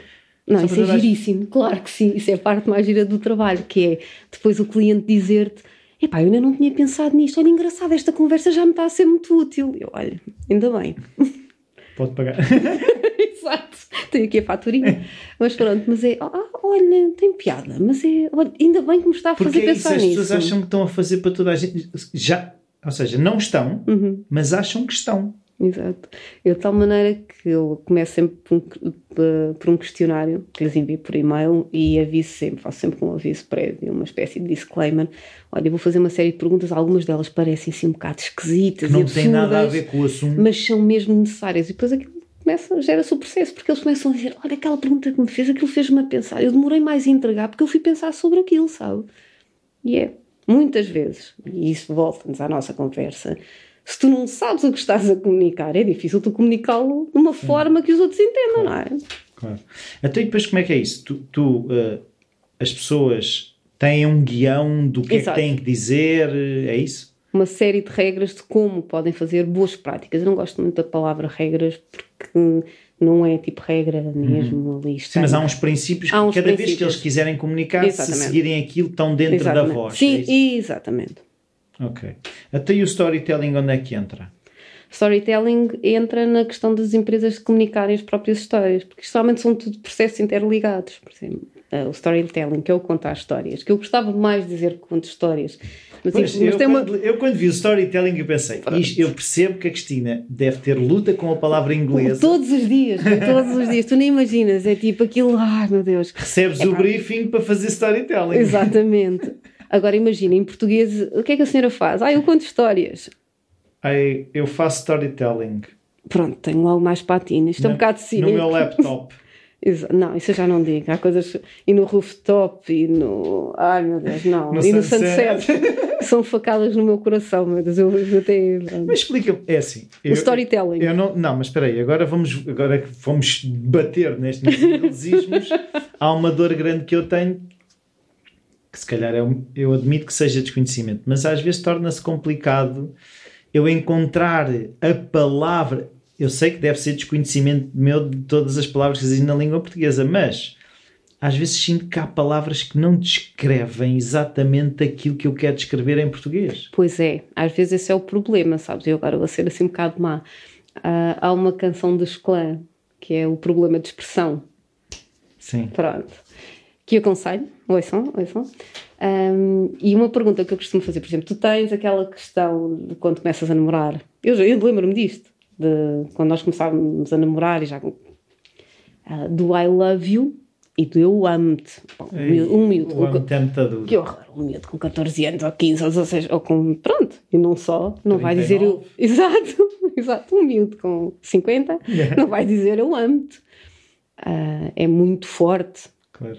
Não, Só isso é giríssimo, claro que sim. Isso é a parte mais gira do trabalho, que é depois o cliente dizer-te: Epá, eu ainda não tinha pensado nisto. Olha, engraçado, esta conversa já me está a ser muito útil. Eu, olha, ainda bem. Pode pagar. Exato. Tenho aqui a faturinha. Mas pronto, mas é, ah, olha, tem piada, mas é, olha, ainda bem que me está a fazer Porque é isso, pensar as nisso. pessoas acham que estão a fazer para toda a gente. Já, ou seja, não estão, Uhum. mas acham que estão. Exato. Eu de tal maneira que eu começo sempre por um, por um questionário que lhes envio por e-mail e aviso sempre, faço sempre um aviso prévio, uma espécie de disclaimer. Olha, eu vou fazer uma série de perguntas, algumas delas parecem assim um bocado esquisitas Que não tem nada a ver com o assunto. mas são mesmo necessárias. E depois aquilo começa, gera-se o processo, porque eles começam a dizer: Olha, aquela pergunta que me fez, aquilo fez-me a pensar. Eu demorei mais a entregar porque eu fui pensar sobre aquilo, sabe? E é, muitas vezes, e isso volta-nos à nossa conversa, se tu não sabes o que estás a comunicar, é difícil tu comunicá-lo de uma forma que os outros entendam, não é? Claro. Então, e depois como é que é isso? Tu, tu, eh, as pessoas têm um guião do que é que Exato. têm que dizer, eh, é isso? Uma série de regras de como podem fazer boas práticas. Eu não gosto muito da palavra regras porque não é tipo regra mesmo ali. Uhum. Sim, mas há uns princípios que Há uns cada vez que princípios. eles quiserem comunicar, se Exatamente. seguirem aquilo, estão dentro Exatamente. da voz. é Sim, isso? exatamente. Ok. Até e o storytelling onde é que entra? Storytelling entra na questão das empresas de comunicarem as próprias histórias, porque isto realmente são tudo processos interligados. Por exemplo, eh, o storytelling, que é o contar histórias, que eu gostava mais de dizer que conto histórias. Mas, Pois, eu, tem uma- quando, eu quando vi o storytelling eu pensei, isto- eu percebo que a Cristina deve ter luta com a palavra inglesa. Todos os dias, todos os dias, tu nem imaginas, é tipo aquilo, ai meu Deus. Recebes o Epá. briefing para fazer storytelling. Exatamente. Agora imagina, em português, o que é que a senhora faz? Ah, eu conto histórias. Ai, eu faço storytelling Pronto, tenho logo mais patinas. Isto é um bocado de no meu laptop. Não, isso eu já não digo. Há coisas. E no rooftop e no. Ai meu Deus, não. No e no sunset. São facadas no meu coração, meu Deus. Eu, eu até. Mas explica, é assim. O storytelling. Eu não, não, mas espera aí, agora vamos, agora que vamos bater nestes inglesismos. há uma dor grande que eu tenho que se calhar é um- eu admito que seja desconhecimento, mas às vezes torna-se complicado eu encontrar a palavra. Eu sei que deve ser desconhecimento meu de todas as palavras que existem na língua portuguesa, mas às vezes sinto que há palavras que não descrevem exatamente aquilo que eu quero descrever em português. Pois é, às vezes esse é o problema, sabes? Eu agora vou ser assim um bocado má. Ah, há uma canção dos Clã que é o problema de expressão. Sim. Pronto. Que eu aconselho, ouçam, ouçam. Ahm, e uma pergunta que eu costumo fazer, por exemplo, tu tens aquela questão de quando começas a namorar. Eu, eu lembro-me disto, de quando nós começávamos a namorar e já. ah, do I love you e do eu amo-te. Um miúdo- um miúdo que horror, um miúdo com 14 anos ou 15 ou 16, ou com. Pronto, e não só, não vai dizer eu. 39. Exato, exato, um miúdo com 50 Yeah. não vai dizer eu amo-te. Ah, é muito forte, Claro.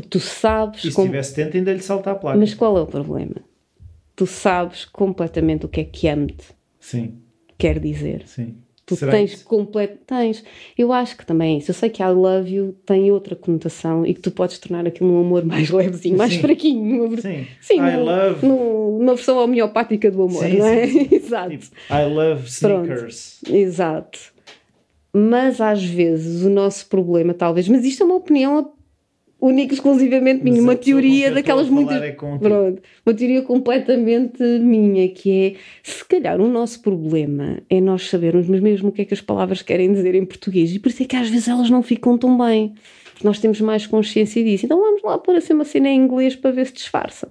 Porque tu sabes. E se como- tiver 70 ainda lhe salta a placa. Mas qual é o problema? Tu sabes completamente o que é que amo-te Sim, quer dizer. sim. Tu Será tens isso? completo. Tens. Eu acho que também é isso. Eu sei que I love you tem outra conotação e que tu podes tornar aquilo um amor mais levezinho, mais Sim. fraquinho. Sim. Sim, I num- love. num- numa versão homeopática do amor, Sim, não é? sim, Exato. Tipo, I love sneakers. Exato. Mas às vezes o nosso problema, talvez, mas isto é uma opinião único exclusivamente minha, uma teoria daquelas muitas. É pronto, uma teoria completamente minha, que é se calhar o nosso problema é nós sabermos mesmo o que é que as palavras querem dizer em português e por isso é que às vezes elas não ficam tão bem. Nós temos mais consciência disso. Então vamos lá pôr assim uma cena em inglês para ver se disfarça.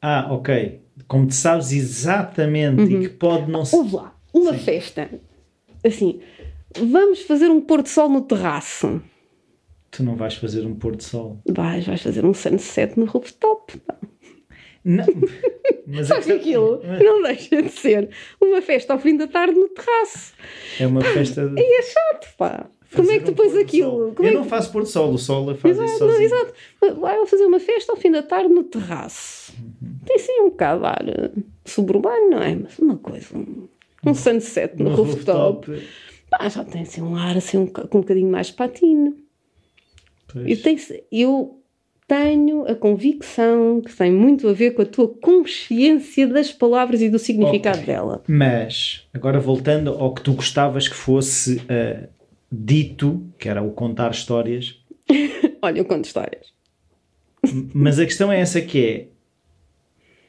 Ah, ok. Como tu sabes exatamente uhum. e que pode não ser. Ouve lá, uma Sim. festa. Assim, vamos fazer um pôr de sol no terraço Tu não vais fazer um pôr de sol. Vais, vais fazer um sunset no rooftop. Não, mas Sabe é aquilo não deixa de ser uma festa ao fim da tarde no terraço. É uma pá, festa. De... E é chato, pá. Como é que tu pões aquilo? Como eu é não faço pôr de sol, o sol faz exato, isso sozinho. Não, exato. Vai fazer uma festa ao fim da tarde no terraço. Uhum. Tem sim um bocado ar eh, suburbano, não é? Mas uma coisa, um, um sunset no, no rooftop. rooftop. Pá, já tem assim um ar assim um, com um bocadinho mais patino. Eu tenho, eu tenho a convicção que tem muito a ver com a tua consciência das palavras e do significado okay. dela. Mas, agora voltando ao que tu gostavas que fosse uh, dito, que era o contar histórias. Olha, eu conto histórias. Mas a questão é essa que é,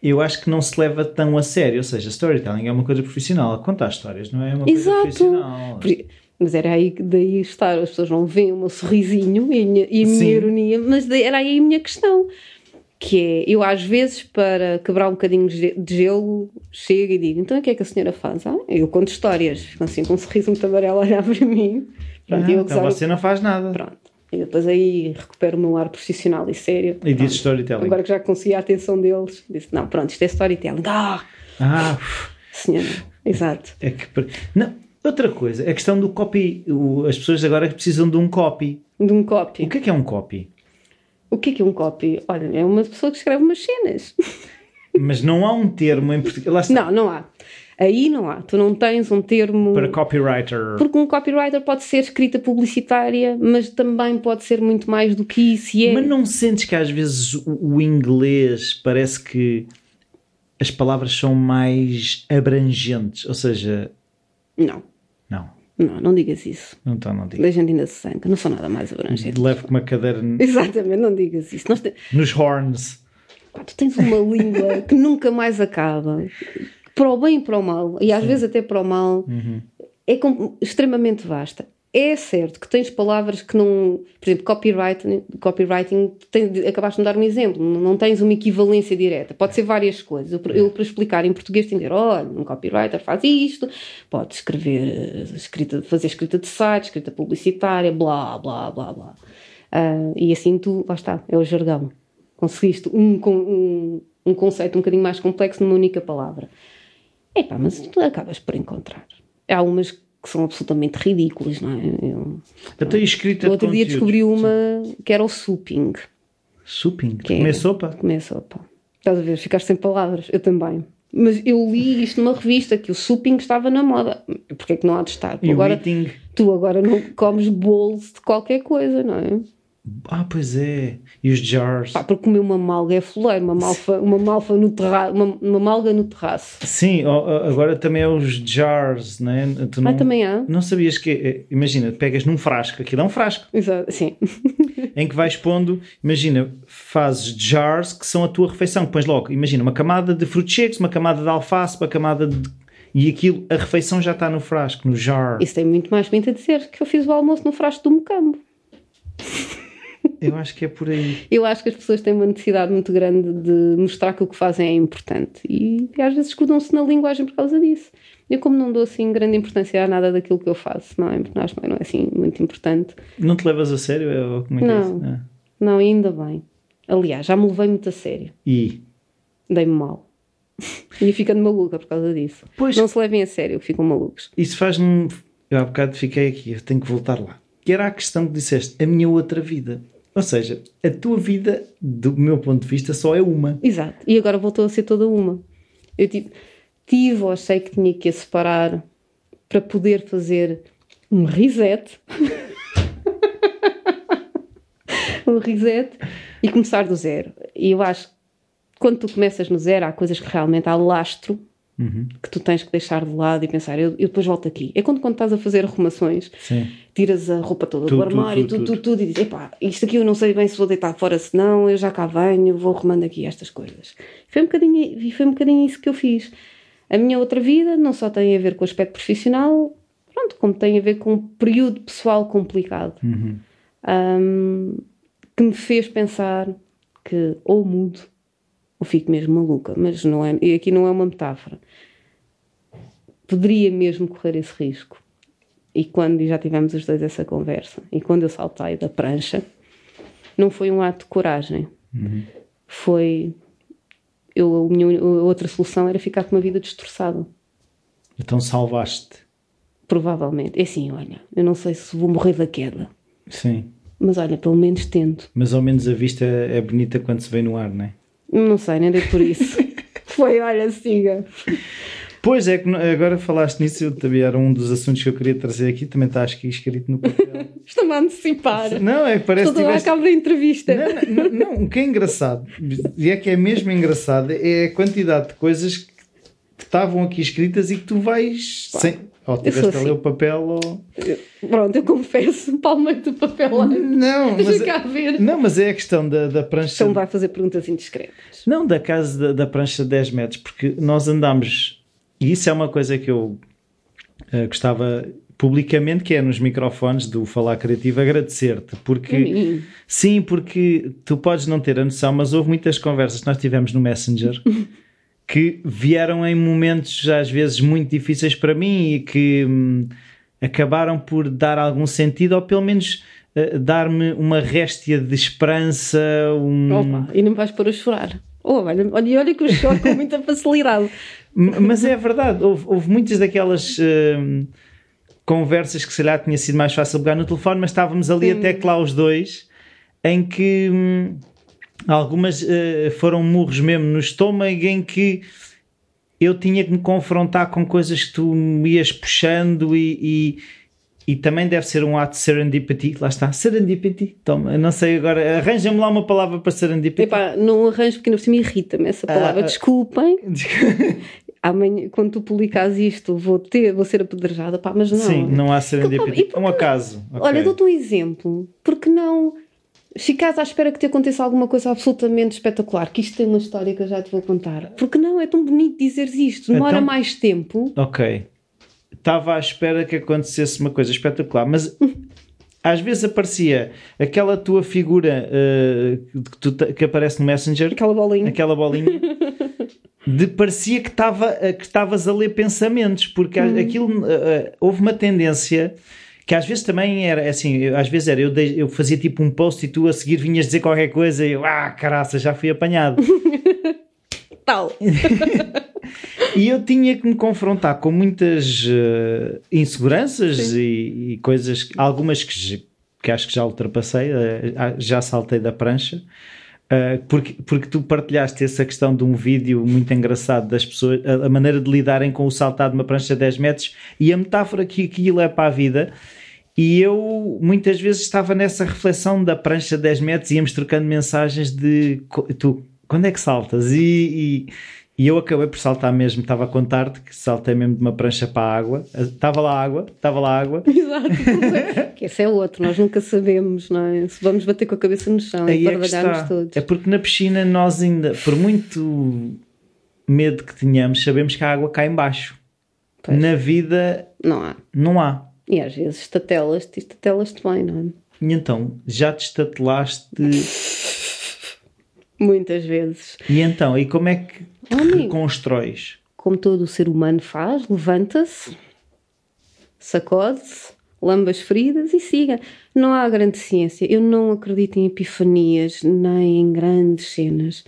eu acho que não se leva tão a sério, ou seja, storytelling é uma coisa profissional, contar histórias não é uma Exato. coisa profissional. Mas era aí que daí estar, as pessoas não veem o meu sorrisinho e a minha, e a minha ironia, mas era aí a minha questão. Que é, eu às vezes, para quebrar um bocadinho de gelo, chego e digo: então o que é que a senhora faz? Ah, eu conto histórias, assim com um sorriso muito amarelo a olhar para mim. Pronto, ah, eu então você não faz nada. Pronto. E depois aí recupero o meu ar profissional e sério. E diz storytelling. Agora que já consegui a atenção deles, disse: não, pronto, isto é storytelling. Ah! Ah! Senhora, exato. É que. Não, Outra coisa, a questão do copy. O, as pessoas agora precisam de um copy. De um copy. O que é que é um copy? O que é que é um copy? Olha, é uma pessoa que escreve umas cenas. Mas não há um termo em português. Não, não há. Aí não há. Tu não tens um termo. Para copywriter. Porque um copywriter pode ser escrita publicitária, mas também pode ser muito mais do que isso. E é... Mas não sentes que às vezes o inglês parece que as palavras são mais abrangentes? Ou seja. Não. Não. Não, digas isso. Não está, não digas. Da se sanca. Não sou nada mais abrangente. Leve com uma cadeira. Exatamente, não digas isso. Te... Nos horns. Pá, tu tens uma língua que nunca mais acaba. Para o bem e para o mal. E às Sim. vezes até para o mal. Uhum. É extremamente vasta. É certo que tens palavras que não. Por exemplo, copywriting, copywriting tem, acabaste de me dar um exemplo, não tens uma equivalência direta. Pode ser várias coisas. Eu, eu para explicar em português, tenho que dizer: olha, um copywriter faz isto, pode escrever, escrita, fazer escrita de site, escrita publicitária, blá, blá, blá, blá. Uh, e assim tu, lá está, é o jargão. Conseguiste um, um, um conceito um bocadinho mais complexo numa única palavra. Epá, mas tu acabas por encontrar. Há umas que são absolutamente ridículas, não é? Eu, Até escrita outro dia descobri uma sim. que era o suping. Suping? Que comer é, sopa? Comer sopa. Estás a ver? Ficaste sem palavras. Eu também. Mas eu li isto numa revista que o suping estava na moda. Porquê é que não há de estar? E agora, tu agora não comes bolos de qualquer coisa, não é? Ah, pois é. E os jars? Pá, porque comer uma malga é fuleiro, uma malfa, uma malfa no terraço, uma, uma malga no terraço. Sim, agora também é os jars, né? Tu ah, não, ah, também há? Não sabias que, eh, imagina, pegas num frasco, aquilo é um frasco. Exato, sim. em que vais pondo, imagina, fazes jars que são a tua refeição, pões logo, imagina, uma camada de frutos secos, uma camada de alface, uma camada de e aquilo, a refeição já está no frasco, no jar. Isso tem muito mais pinta de dizer que eu fiz o almoço no frasco do mocambo. Eu acho que é por aí. Eu acho que as pessoas têm uma necessidade muito grande de mostrar que o que fazem é importante e, e às vezes escudam-se na linguagem por causa disso. Eu, como não dou assim grande importância a nada daquilo que eu faço, não é? Acho que não é assim muito importante. Não te levas a sério? É, como é não, que é isso? não, ainda bem. Aliás, já me levei muito a sério. E? Dei-me mal. e ficando maluca por causa disso. Pois, não se levem a sério, ficam malucos. Isso faz-me. Eu há bocado fiquei aqui, eu tenho que voltar lá. Que era a questão que disseste, a minha outra vida. Ou seja, a tua vida, do meu ponto de vista, só é uma. Exato. E agora voltou a ser toda uma. Eu tive, tive ou achei que tinha que a separar para poder fazer um reset. um reset e começar do zero. E eu acho que quando tu começas no zero, há coisas que realmente há lastro Uhum. que tu tens que deixar de lado e pensar, eu, eu depois volto aqui. É quando, quando estás a fazer arrumações, Sim. tiras a roupa toda Tudo, do armário, tudo, tudo, tudo, e dizes, epá, isto aqui eu não sei bem se vou deitar fora, se não, eu já cá venho, vou arrumando aqui estas coisas. Foi um bocadinho, e foi um bocadinho isso que eu fiz. A minha outra vida não só tem a ver com o aspecto profissional, pronto, como tem a ver com um período pessoal complicado. Uhum. Hum, que me fez pensar que ou mudo ou fico mesmo maluca, mas não é, e aqui não é uma metáfora. Poderia mesmo correr esse risco. E quando e já tivemos os dois essa conversa, e quando eu saltei da prancha, não foi um ato de coragem. Foi. Eu, a minha outra solução era ficar com uma vida destroçada. Então salvaste. Provavelmente. É assim, olha, eu não sei se vou morrer da queda, Sim. mas olha, pelo menos tento. Mas ao menos a vista é bonita quando se vê no ar, não é? Não sei, nem dei por isso. Foi, olha, siga. Pois é, que agora falaste nisso, eu também era um dos assuntos que eu queria trazer aqui, também está acho que escrito no papel. Estou-me a antecipar. não, é que parece Estou que a tiveste... cabo da entrevista. Não, não, não, o que é engraçado, e é que é mesmo engraçado, é a quantidade de coisas que que estavam aqui escritas e que tu vais sem. Ou tiveste a assim. ler o papel ou. Pronto, eu confesso, palmeiro do papel lá. Não, mas, cá ver. não, mas é a questão da, da prancha. Então vai fazer perguntas indiscretas. Não, da casa da, da prancha de 10 metros, porque nós andámos, e isso é uma coisa que eu eh, gostava publicamente, que é nos microfones do Falar Criativo, agradecer-te, porque sim, porque tu podes não ter a noção, mas houve muitas conversas que nós tivemos no Messenger que vieram em momentos às vezes muito difíceis para mim e que hum, acabaram por dar algum sentido, ou pelo menos eh, dar-me uma réstia de esperança, um... Opa, e não me vais pôr a chorar. Oh, olha, olha, olha que eu choro com muita facilidade. Mas é verdade, houve, houve muitas daquelas hum, conversas que se calhar tinha sido mais fácil pegar no telefone, mas estávamos ali até que lá os dois, em que hum, algumas eh, foram murros mesmo no estômago, em que eu tinha que me confrontar com coisas que tu me ias puxando e, e, e também deve ser um ato de serendipity, lá está, serendipity, toma, não sei agora, arranja-me lá uma palavra para serendipity. Epá, não arranjo porque ainda por cima irrita-me essa palavra. Ah, ah. Desculpem. Amanhã, quando tu publicares isto, vou, ter, vou ser apedrejada. Pá, mas não. Sim, não há serendipity, é um acaso. Olha, ok. dou-te um exemplo. Porque não ficares à espera que te aconteça alguma coisa absolutamente espetacular? Que isto tem uma história que eu já te vou contar. Porque não, é tão bonito dizeres isto. Demora Então- mais tempo. Ok. Estava à espera que acontecesse uma coisa espetacular, mas às vezes aparecia aquela tua figura eh, que, tu que aparece no Messenger, Aquela bolinha. aquela bolinha, de parecia que estava que estavas a ler pensamentos, porque a- aquilo eh, eh, houve uma tendência que às vezes também era assim, eu- às vezes era eu, dei- eu fazia tipo um post e tu a seguir vinhas dizer qualquer coisa e eu, ah, caraça, já fui apanhado. Tal. E eu tinha que me confrontar com muitas eh, inseguranças e, e coisas, algumas que, que acho que já ultrapassei, ah, já saltei da prancha, eh, porque, porque tu partilhaste essa questão de um vídeo muito engraçado das pessoas, a, a maneira de lidarem com o saltar de uma prancha de 10 metros e a metáfora que aquilo é para a vida. E eu muitas vezes estava nessa reflexão da prancha de 10 metros e íamos trocando mensagens de tu, quando é que saltas? E, e, e eu acabei por saltar mesmo, estava a contar-te que saltei mesmo de uma prancha para a água. Estava lá água, estava lá água. Exato. que esse é outro. Nós nunca sabemos, não é? Se vamos bater com a cabeça no chão e Aí é barbalharmos está. todos. É porque na piscina nós ainda, por muito medo que tenhamos, sabemos que a água cai em baixo. Pois. Na vida Não há. não há. E às vezes estatelas-te e estatelas-te bem, não é? E então, já te estatelaste Muitas vezes. e então, e como é que. Reconstróis? Como todo o ser humano faz, levanta-se, sacode-se, lamba as feridas e siga. Não há grande ciência. Eu não acredito em epifanias nem em grandes cenas.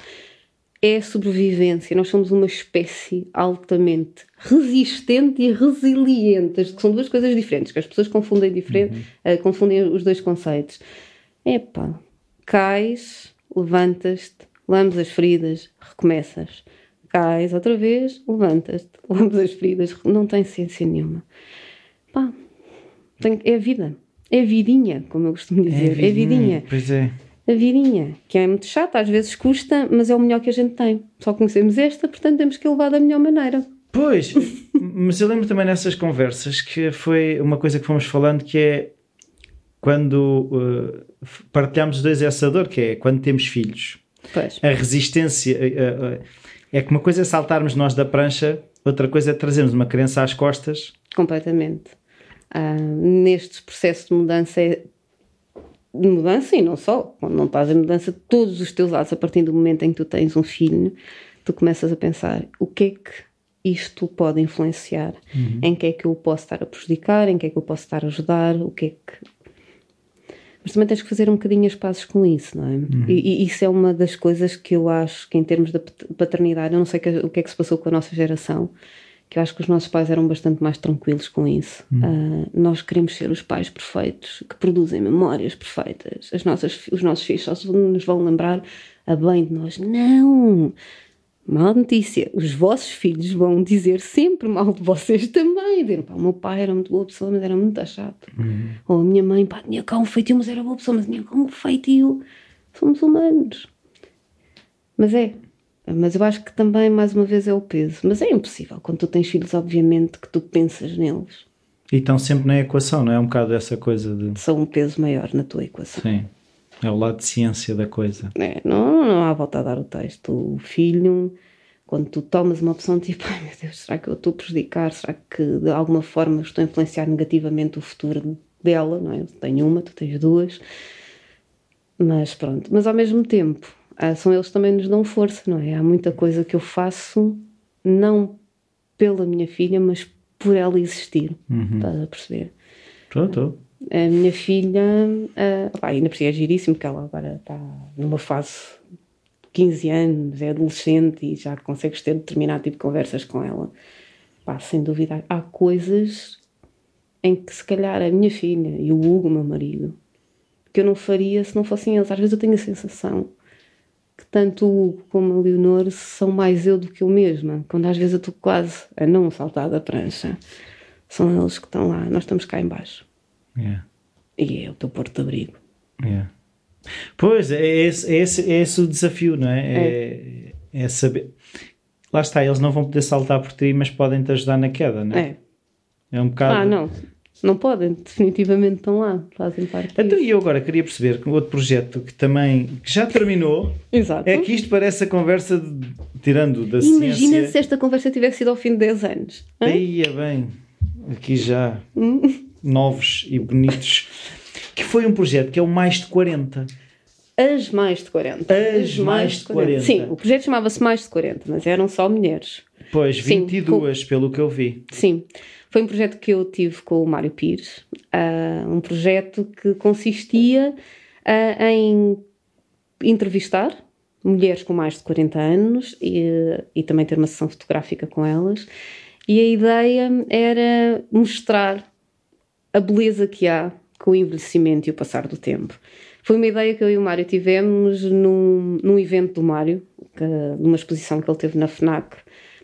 É sobrevivência. Nós somos uma espécie altamente resistente e resiliente, que são duas coisas diferentes, que as pessoas confundem, diferente, eh, confundem os dois conceitos. Epá, cais, levantas-te, lambes as feridas, recomeças. Cais outra vez, levantas-te, lambes as feridas, não tem ciência nenhuma. Pá, tem- é a vida. É a vidinha, como eu costumo dizer. É a vidinha. Pois é. A vidinha, que é muito chata, às vezes custa, mas é o melhor que a gente tem. Só conhecemos esta, portanto temos que levar da melhor maneira. Pois, mas eu lembro também nessas conversas que foi uma coisa que fomos falando que é quando uh, partilhamos dois essa dor, que é quando temos filhos. Pois. A resistência uh, uh, é que uma coisa é saltarmos nós da prancha, outra coisa é trazermos uma criança às costas. Completamente. Uh, neste processo de mudança é de mudança e não só, quando não estás em mudança, todos os teus lados, a partir do momento em que tu tens um filho, tu começas a pensar o que é que isto pode influenciar, uhum. em que é que eu posso estar a prejudicar, em que é que eu posso estar a ajudar, o que é que. Mas também tens que fazer um bocadinho as pazes com isso, não é? Uhum. E, e, isso é uma das coisas que eu acho que, em termos de paternidade, eu não sei que, o que é que se passou com a nossa geração, que eu acho que os nossos pais eram bastante mais tranquilos com isso. Uhum. Uh, nós queremos ser os pais perfeitos, que produzem memórias perfeitas. As nossas, os nossos filhos só nos vão lembrar a bem de nós. Não! Mal notícia, os vossos filhos vão dizer sempre mal de vocês também. Dizer, pá, o meu pai era muito boa pessoa, mas era muito chato. Uhum. Ou a minha mãe, pá, tinha cá um feitio, mas era boa pessoa, mas tinha cá um feitio. Somos humanos. Mas é, mas eu acho que também, mais uma vez, é o peso. Mas é impossível. Quando tu tens filhos, obviamente, que tu pensas neles. E estão sempre na equação, não é? Um bocado essa coisa de. São um peso maior na tua equação. Sim. É o lado de ciência da coisa. É, não, não há volta a dar o texto. O filho, quando tu tomas uma opção tipo, ai meu Deus, será que eu estou a prejudicar? Será que de alguma forma estou a influenciar negativamente o futuro dela? Não é? Eu tenho uma, tu tens duas. Mas pronto. Mas ao mesmo tempo, ah, são eles também nos dão força, não é? Há muita coisa que eu faço não pela minha filha, mas por ela existir. Uhum. Estás a perceber? Estou, estou. A minha filha, uh, ainda por si é giríssimo, porque ela agora está numa fase de 15 anos, é adolescente e já consegues ter determinado tipo de conversas com ela. Pá, sem dúvida, há coisas em que se calhar a minha filha e o Hugo, meu marido, que eu não faria se não fossem eles. Às vezes eu tenho a sensação que tanto o Hugo como a Leonor são mais eu do que eu mesma. Quando às vezes eu estou quase a não saltar da prancha, são eles que estão lá, nós estamos cá embaixo. Yeah. E é o teu porto de abrigo. Yeah. Pois, é esse, é, esse, é esse o desafio, não é? É, é? é saber. Lá está, eles não vão poder saltar por ti, mas podem te ajudar na queda, não é? É, é um bocado. Ah, não. Não podem, definitivamente estão lá, fazem parte Então, e eu agora queria perceber que outro projeto que também que já terminou Exato. é que isto parece a conversa de, tirando da Imagina ciência. Imagina se esta conversa tivesse sido ao fim de 10 anos. Ia bem, aqui já novos e bonitos, que foi um projeto que é o Mais de 40. As mais de 40. As, As mais, mais de 40. 40. Sim, o projeto chamava-se Mais de 40, mas eram só mulheres. Pois, 22, Sim, pelo que eu vi. Sim. Foi um projeto que eu tive com o Mário Pires, uh, um projeto que consistia uh, em entrevistar mulheres com mais de 40 anos e, e também ter uma sessão fotográfica com elas. E a ideia era mostrar a beleza que há com o envelhecimento e o passar do tempo. Foi uma ideia que eu e o Mário tivemos num, num evento do Mário, que, numa exposição que ele teve na FNAC,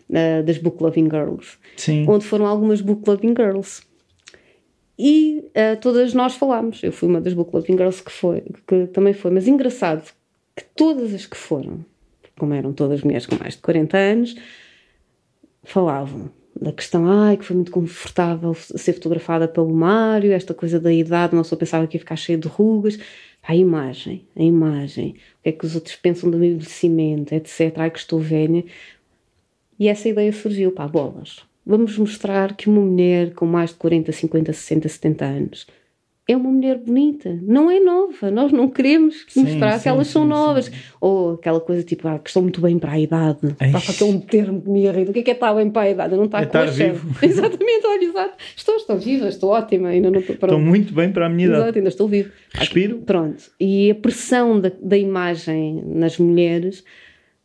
uh, das Book Loving Girls, Sim. onde foram algumas Book Loving Girls. E uh, todas nós falámos. Eu fui uma das Book Loving Girls que, foi, que também foi, mas engraçado que todas as que foram, como eram todas mulheres com mais de 40 anos, falavam da questão, ai, que foi muito confortável ser fotografada pelo Mário, esta coisa da idade, não só pensava que ia ficar cheia de rugas. A imagem, a imagem, o que é que os outros pensam do meu envelhecimento, etc. Ai, que estou velha. E essa ideia surgiu, pá, bolas. Vamos mostrar que uma mulher com mais de 40, 50, 60, 70 anos é uma mulher bonita, não é nova. Nós não queremos sim, mostrar sim, que elas sim, são novas. Ou aquela coisa tipo, ah, que estão muito bem para a idade. Está aquele um termo que me irrita. O que é que é estar bem para a idade? Não está é estar vivo. Exatamente, olha, exato. Estou, estou viva, estou ótima, ainda não estou Estou muito bem para a minha idade. Exato, ainda estou vivo. Respiro. Pronto. E a pressão da, da imagem nas mulheres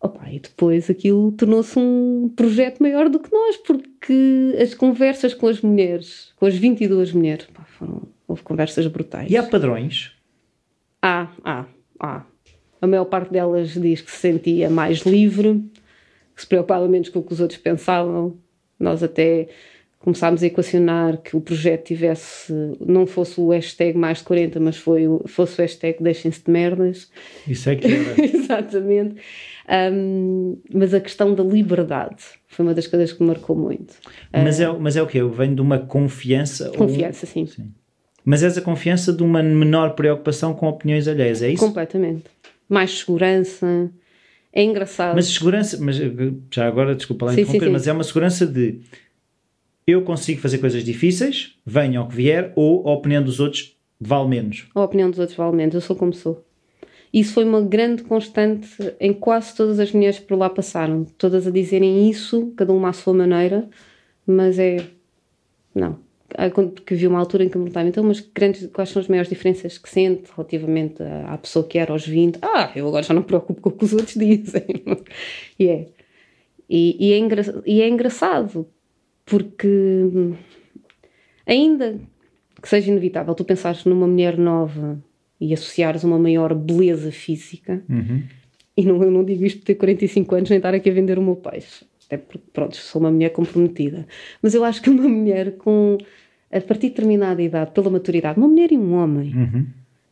Opa, e depois aquilo tornou-se um projeto maior do que nós, porque as conversas com as mulheres, com as 22 mulheres, pá, foram, houve conversas brutais. E há padrões? Há, há, há. A maior parte delas diz que se sentia mais livre, que se preocupava menos com o que os outros pensavam. Nós até começámos a equacionar que o projeto tivesse, não fosse o hashtag mais de 40, mas foi, fosse o hashtag deixem-se de merdas. Isso é que era. Exatamente. Um, mas a questão da liberdade foi uma das coisas que me marcou muito. Mas, uh, é, mas é o quê? Vem de uma confiança? Confiança, ou... sim. sim. Mas és a confiança de uma menor preocupação com opiniões alheias, é isso? Completamente. Mais segurança. É engraçado. Mas segurança, mas já agora, desculpa lá sim, interromper, sim, sim. mas é uma segurança de eu consigo fazer coisas difíceis, venha ao que vier, ou a opinião dos outros vale menos? A opinião dos outros vale menos, eu sou como sou. Isso foi uma grande constante em quase todas as mulheres que por lá passaram, todas a dizerem isso, cada uma à sua maneira, mas é. Não. Porque vi uma altura em que me perguntava, então, mas grandes, quais são as maiores diferenças que sente relativamente à pessoa que era aos 20? Ah, eu agora já não me preocupo com o que os outros dizem. e é. E, e, é engra, e é engraçado, porque ainda que seja inevitável tu pensares numa mulher nova e associares uma maior beleza física, uhum. e não, eu não digo isto por ter 45 anos nem estar aqui a vender o meu peixe, até porque, pronto, sou uma mulher comprometida, mas eu acho que uma mulher com, a partir de determinada idade, pela maturidade, uma mulher e um homem, uhum.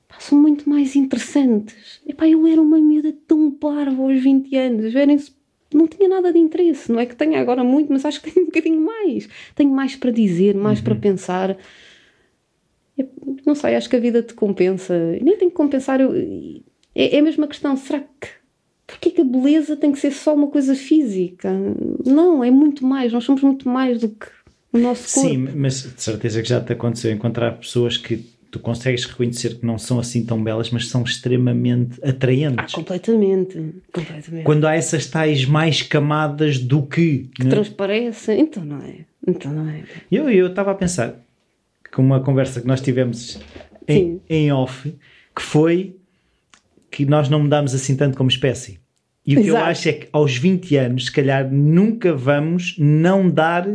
pá, são muito mais interessantes. Epá, eu era uma miúda tão parva aos 20 anos, verem-se não tinha nada de interesse. Não é que tenha agora muito, mas acho que tenho um bocadinho mais. Tenho mais para dizer, mais uhum. para pensar. Eu, não sei, acho que a vida te compensa. Nem tem que compensar. Eu, é, é a mesma questão. Será que. Porquê que a beleza tem que ser só uma coisa física? Não, é muito mais. Nós somos muito mais do que o nosso corpo. Sim, mas de certeza que já te aconteceu encontrar pessoas que tu consegues reconhecer que não são assim tão belas, mas são extremamente atraentes. Ah, completamente. completamente. Quando há essas tais mais camadas do que. Que né? transparecem. Então não é. Então não é. Eu estava a pensar com uma conversa que nós tivemos em, em, off, que foi que nós não mudamos assim tanto como espécie. E o Exato. que eu acho é que aos 20 anos, se calhar, nunca vamos não dar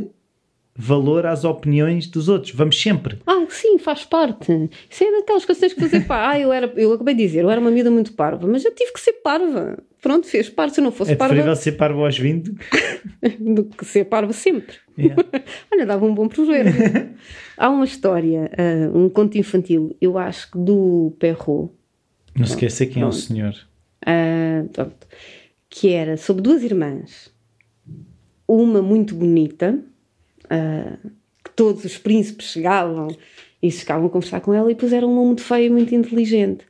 valor às opiniões dos outros. Vamos sempre. Ah, sim, faz parte. Isso é daquelas coisas que fazer. Pá, ah, eu, era, eu acabei de dizer, eu era uma vida muito parva, mas eu tive que ser parva. Pronto, fez parte. Se eu não fosse é parva. É preferível ser parva aos 20 do que ser parva sempre. Yeah. Olha, dava um bom projeto. Há uma história, uh, um conto infantil, eu acho que do Perrault. Não se esqueça quem pronto. é o senhor. Uh, que era sobre duas irmãs. Uma muito bonita, uh, que todos os príncipes chegavam e chegavam a conversar com ela e puseram uma muito feia e muito inteligente.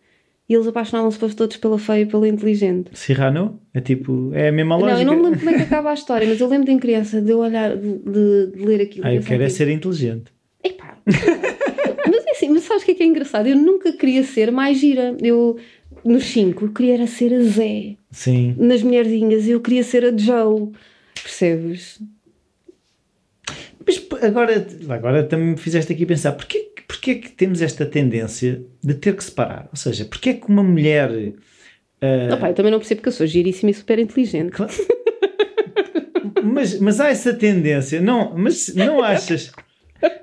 E eles apaixonavam-se todos pela feia e pela inteligente. Cyrano? É tipo, é a mesma lógica. Não, eu não me lembro como é que acaba a história, mas eu lembro de em criança de eu olhar, de, de, de ler aquilo. Ah, eu quero é tipo, ser inteligente. Epá. mas sabes o que é que é engraçado? Eu nunca queria ser mais gira. Eu, nos 5, eu queria era ser a Zé. Sim. Nas mulherzinhas, eu queria ser a Joe. Percebes? Mas agora, agora também me fizeste aqui pensar, porquê, porquê é que temos esta tendência de ter que separar? Ou seja, porquê é que uma mulher... Uh... Opa, eu também não percebo que eu sou giríssima e super inteligente. Claro. mas, mas há essa tendência, não, mas não achas,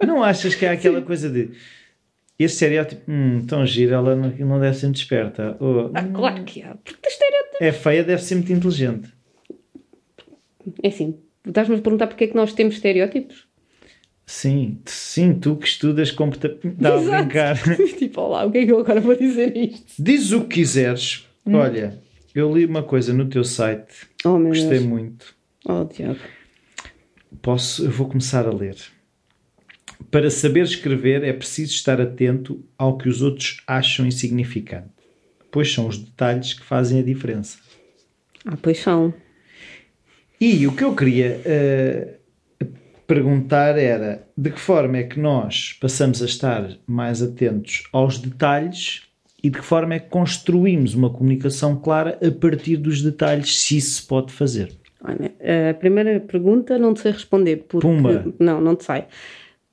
não achas que há aquela Sim. coisa de este estereótipo, hum, tão gira, ela não, não deve ser muito esperta. Ou, ah, claro que há, porque estereótipo... É feia, deve ser muito inteligente. É assim, estás-me a perguntar porque é que nós temos estereótipos? Sim, sim, tu que estudas comportamento. Dá a brincar. tipo, olá, o que é que eu agora vou dizer isto? Diz o que quiseres. Hum. Olha, eu li uma coisa no teu site. Oh, meu Gostei Deus. muito. Oh, diabo. Posso, eu vou começar a ler. Para saber escrever é preciso estar atento ao que os outros acham insignificante, pois são os detalhes que fazem a diferença. Ah, pois são. E o que eu queria uh, perguntar era de que forma é que nós passamos a estar mais atentos aos detalhes e de que forma é que construímos uma comunicação clara a partir dos detalhes, se isso se pode fazer. Olha, a primeira pergunta não te sei responder porque Pumba. não, não te sei.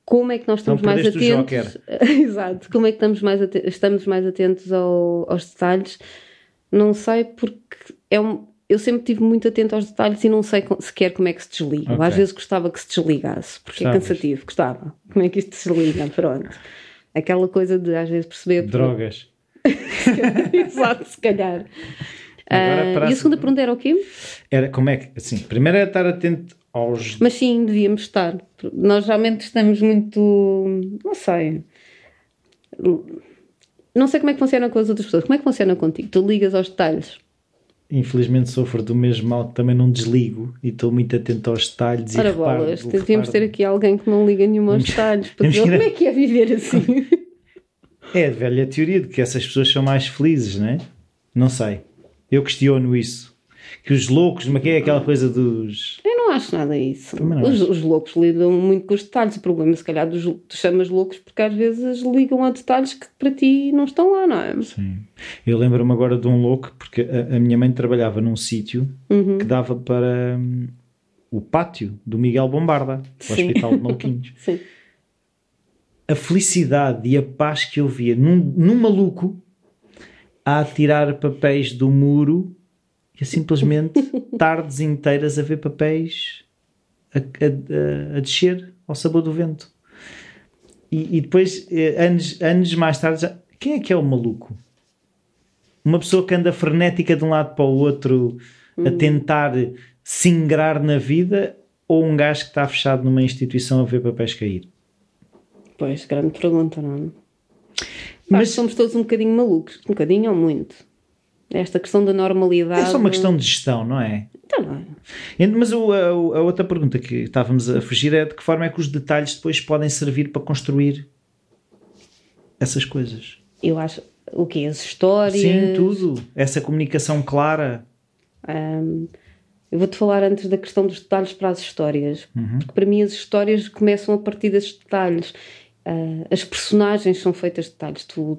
Como é que nós estamos mais atentos? Exato. Como é que estamos mais atentos, estamos mais atentos ao, aos detalhes? Não sei porque é um, eu sempre estive muito atento aos detalhes e não sei sequer como é que se desliga. Okay. Às vezes gostava que se desligasse, porque Gostavas. é cansativo. Gostava. Como é que isto se desliga? Pronto. Aquela coisa de às vezes perceber. Drogas. Exato, se calhar. Uh, e a segunda pergunta era o quê? Era como é que, assim, primeiro era estar atento aos. Mas sim, devíamos estar. Nós realmente estamos muito. Não sei. Não sei como é que funciona com as outras pessoas. Como é que funciona contigo? Tu ligas aos detalhes. Infelizmente sofro do mesmo mal que também não desligo e estou muito atento aos detalhes. Ora, bolas, devíamos ter aqui alguém que não liga nenhum aos detalhes para dizer como é que é viver assim. É a velha teoria de que essas pessoas são mais felizes, não é? Não sei. Eu questiono isso. Que os loucos, mas que é aquela coisa dos. Eu não acho nada isso. Os, os, loucos lidam muito com os detalhes. O problema, se calhar, dos, tu chamas loucos porque às vezes ligam a detalhes que para ti não estão lá, não é? Sim. Eu lembro-me agora de um louco, porque a, a minha mãe trabalhava num sítio uhum. que dava para hum, o pátio do Miguel Bombarda, o. Hospital de Malquinhos. Sim a felicidade e a paz que eu via num, num maluco a tirar papéis do muro e a simplesmente tardes inteiras a ver papéis a, a, a descer ao sabor do vento. E, e, depois, eh, anos, anos mais tarde, já, quem é que é o maluco? Uma pessoa que anda frenética de um lado para o outro a hum. tentar se ingrar na vida ou um gajo que está fechado numa instituição a ver papéis cair? Pois, grande pergunta, não é? Mas somos todos um bocadinho malucos, um bocadinho ou muito. Esta questão da normalidade. É só uma questão de gestão, não é? Então não é. Mas o, a, a, outra pergunta que estávamos a fugir é de que forma é que os detalhes depois podem servir para construir essas coisas? Eu acho. O quê? As histórias? Sim, tudo. Essa comunicação clara. Um, eu vou-te falar antes da questão dos detalhes para as histórias. Uhum. Porque para mim as histórias começam a partir desses detalhes Uh, as personagens são feitas de detalhes. Tu,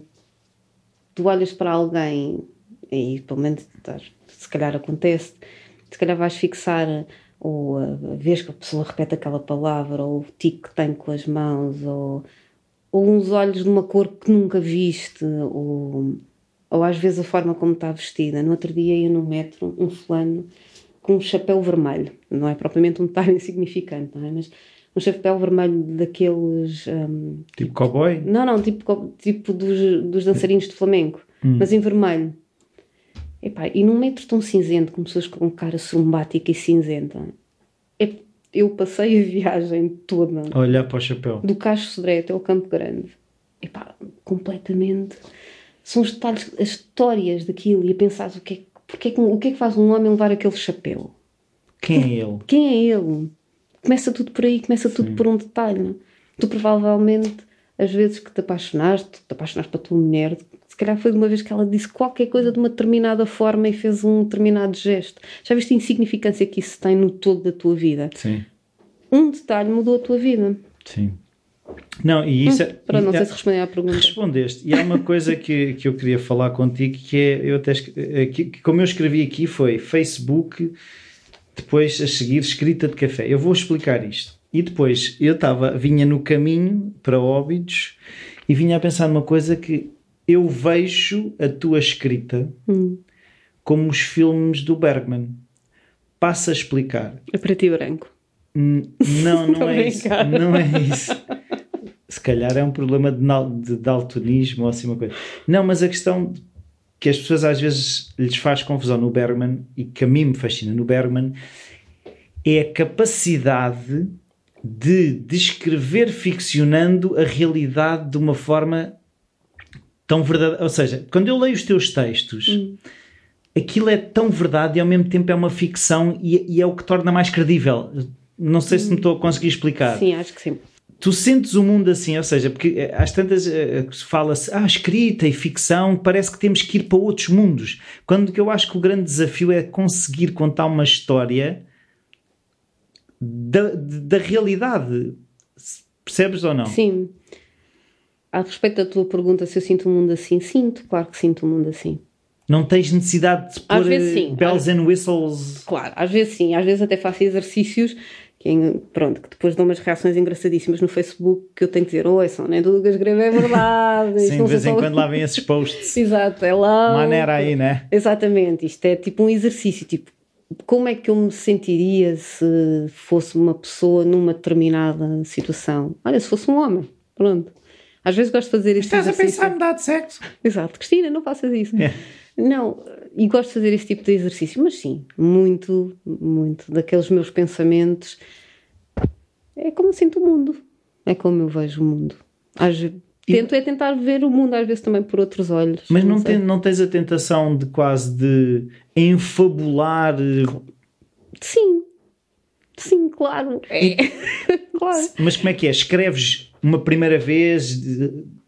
tu olhas para alguém e pelo menos se calhar acontece, se calhar vais fixar ou a vez que a pessoa repete aquela palavra, ou o tico que tem com as mãos, ou, ou uns olhos de uma cor que nunca viste, ou, ou às vezes a forma como está vestida. No outro dia ia no metro um fulano com um chapéu vermelho, não é propriamente um detalhe insignificante, não é? Mas um chapéu vermelho daqueles. Um, tipo, tipo cowboy? Não, não, tipo, tipo dos, dos dançarinos de flamenco, hum. mas em vermelho. Epá, e num metro tão cinzento, com pessoas com cara sombática e cinzenta, eu passei a viagem toda. Olhar para o chapéu. Do Cacho Sodré até ao Campo Grande. Epá, completamente. São os detalhes, as histórias daquilo e a pensar o que é, porque é, o que é que faz um homem levar aquele chapéu? Quem é ele? Quem é ele? começa tudo por aí, começa tudo Sim. por um detalhe. Tu provavelmente, às vezes que te apaixonaste, te apaixonaste para a tua mulher, se calhar foi de uma vez que ela disse qualquer coisa de uma determinada forma e fez um determinado gesto. Já viste a insignificância que isso tem no todo da tua vida? Sim. Um detalhe mudou a tua vida. Sim. Não, e isso hum, é, Para não sei se responder à pergunta. Respondeste. E há uma coisa que, que eu queria falar contigo que é, eu até, eh, que, como eu escrevi aqui, foi Facebook depois a seguir escrita de café. Eu vou explicar isto. E depois eu estava, vinha no caminho para Óbidos e vinha a pensar numa coisa que eu vejo a tua escrita hum. como os filmes do Bergman. Passa a explicar. É preto e branco. Não, não é isso. Não é isso. Se calhar é um problema de, de daltonismo ou assim uma coisa. Não, mas a questão que as pessoas às vezes lhes faz confusão no Bergman e que a mim me fascina no Bergman é a capacidade de descrever ficcionando a realidade de uma forma tão verdadeira. Ou seja, quando eu leio os teus textos, hum. aquilo é tão verdade e ao mesmo tempo é uma ficção e, e é o que torna mais credível. Não sei hum. se me estou a conseguir explicar. Sim, acho que sim tu sentes o mundo assim, ou seja, porque eh, às tantas uh, fala-se, ah, escrita e ficção, parece que temos que ir para outros mundos. Quando que eu acho que o grande desafio é conseguir contar uma história da, da realidade. Percebes ou não? Sim. A respeito da tua pergunta, se eu sinto o mundo assim, sinto, claro que sinto o mundo assim. Não tens necessidade de pôr bells and whistles? Claro, às vezes sim, às vezes até faço exercícios que, pronto, que depois dão umas reações engraçadíssimas no Facebook que eu tenho que dizer, oi, só nem tudo que eu escrevo é verdade. Sim, de vez em quando lá vem esses posts. Exato, é lá. Maneira aí, né? Exatamente, isto é tipo um exercício, tipo, como é que eu me sentiria se fosse uma pessoa numa determinada situação? Olha, se fosse um homem, pronto. Às vezes gosto de fazer este Estás exercício. Estás a pensar em mudar de sexo? Exato. Cristina, não faças isso. É. Não, e gosto de fazer esse tipo de exercício, mas sim, muito, muito daqueles meus pensamentos. É como eu sinto o mundo, é como eu vejo o mundo. Às, tento é tentar ver o mundo às vezes também por outros olhos. Mas não, não, tem, não tens a tentação de quase de enfabular? Sim, sim, claro. É. claro. Mas como é que é? Escreves uma primeira vez,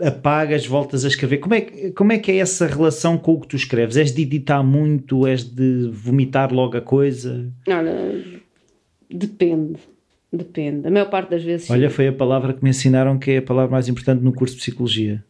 apagas, voltas a escrever. Como é, como é que é essa relação com o que tu escreves? És de editar muito? És de vomitar logo a coisa? Olha, depende. Depende. A maior parte das vezes. Olha, foi a palavra que me ensinaram que é a palavra mais importante no curso de psicologia.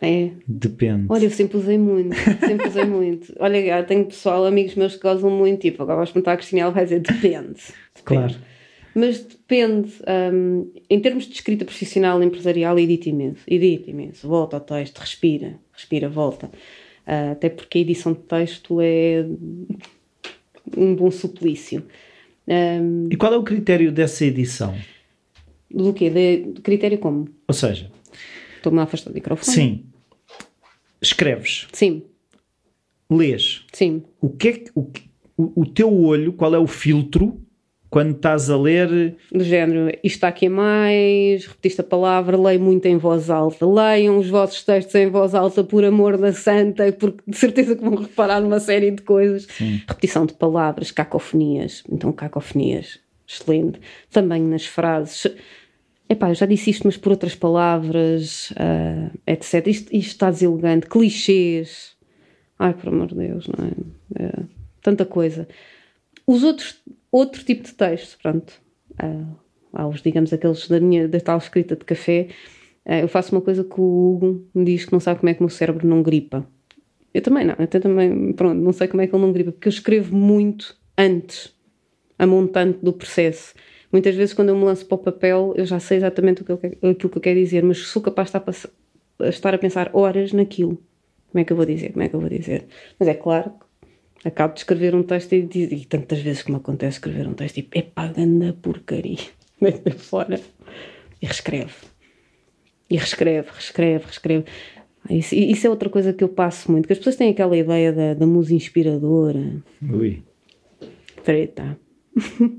É. Depende. Olha, eu sempre usei muito. Sempre usei muito. Olha, tenho pessoal, amigos meus que gozam muito. Tipo, agora vais perguntar a Cristina, ela vai dizer depende. Depende. Claro. Mas depende. Um, em termos de escrita profissional, empresarial, edita imenso. Edita imenso. Volta ao texto, respira, respira, volta. Uh, até porque a edição de texto é um bom suplício. Um, e qual é o critério dessa edição? Do quê? De, de critério como? Ou seja, estou-me a afastar do microfone. Sim. Escreves. Sim. Lês. Sim. O que é o, o, o teu olho, qual é o filtro quando estás a ler. Do género, isto está aqui a mais, repetiste a palavra, leio muito em voz alta. Leiam os vossos textos em voz alta, por amor da santa, porque de certeza que vão reparar numa série de coisas. Sim. Repetição de palavras, cacofonias. Então, cacofonias, excelente. Também nas frases. Epá, eu já disse isto, mas por outras palavras, uh, etc. Isto, isto está deselegante. Clichês. Ai, por amor de Deus, não é? é tanta coisa. Os outros outro tipo de texto, pronto. Uh, há os, digamos, aqueles da minha, da tal escrita de café. Uh, eu faço uma coisa que o Hugo me diz que não sabe como é que o meu cérebro não gripa. Eu também não, eu também, pronto, não sei como é que ele não gripa, porque eu escrevo muito antes, a montante do processo. Muitas vezes, quando eu me lanço para o papel, eu já sei exatamente o que eu, aquilo que eu quero dizer, mas sou capaz de estar a, estar a pensar horas naquilo. Como é que eu vou dizer? Como é que eu vou dizer? Mas é claro que acabo de escrever um texto e, e, e tantas vezes que me acontece escrever um texto, tipo, é pagando a porcaria, mete fora e reescreve. E reescreve, reescreve, reescreve. Isso, isso, é outra coisa que eu passo muito, que as pessoas têm aquela ideia da, da musa inspiradora. Ui. Treta.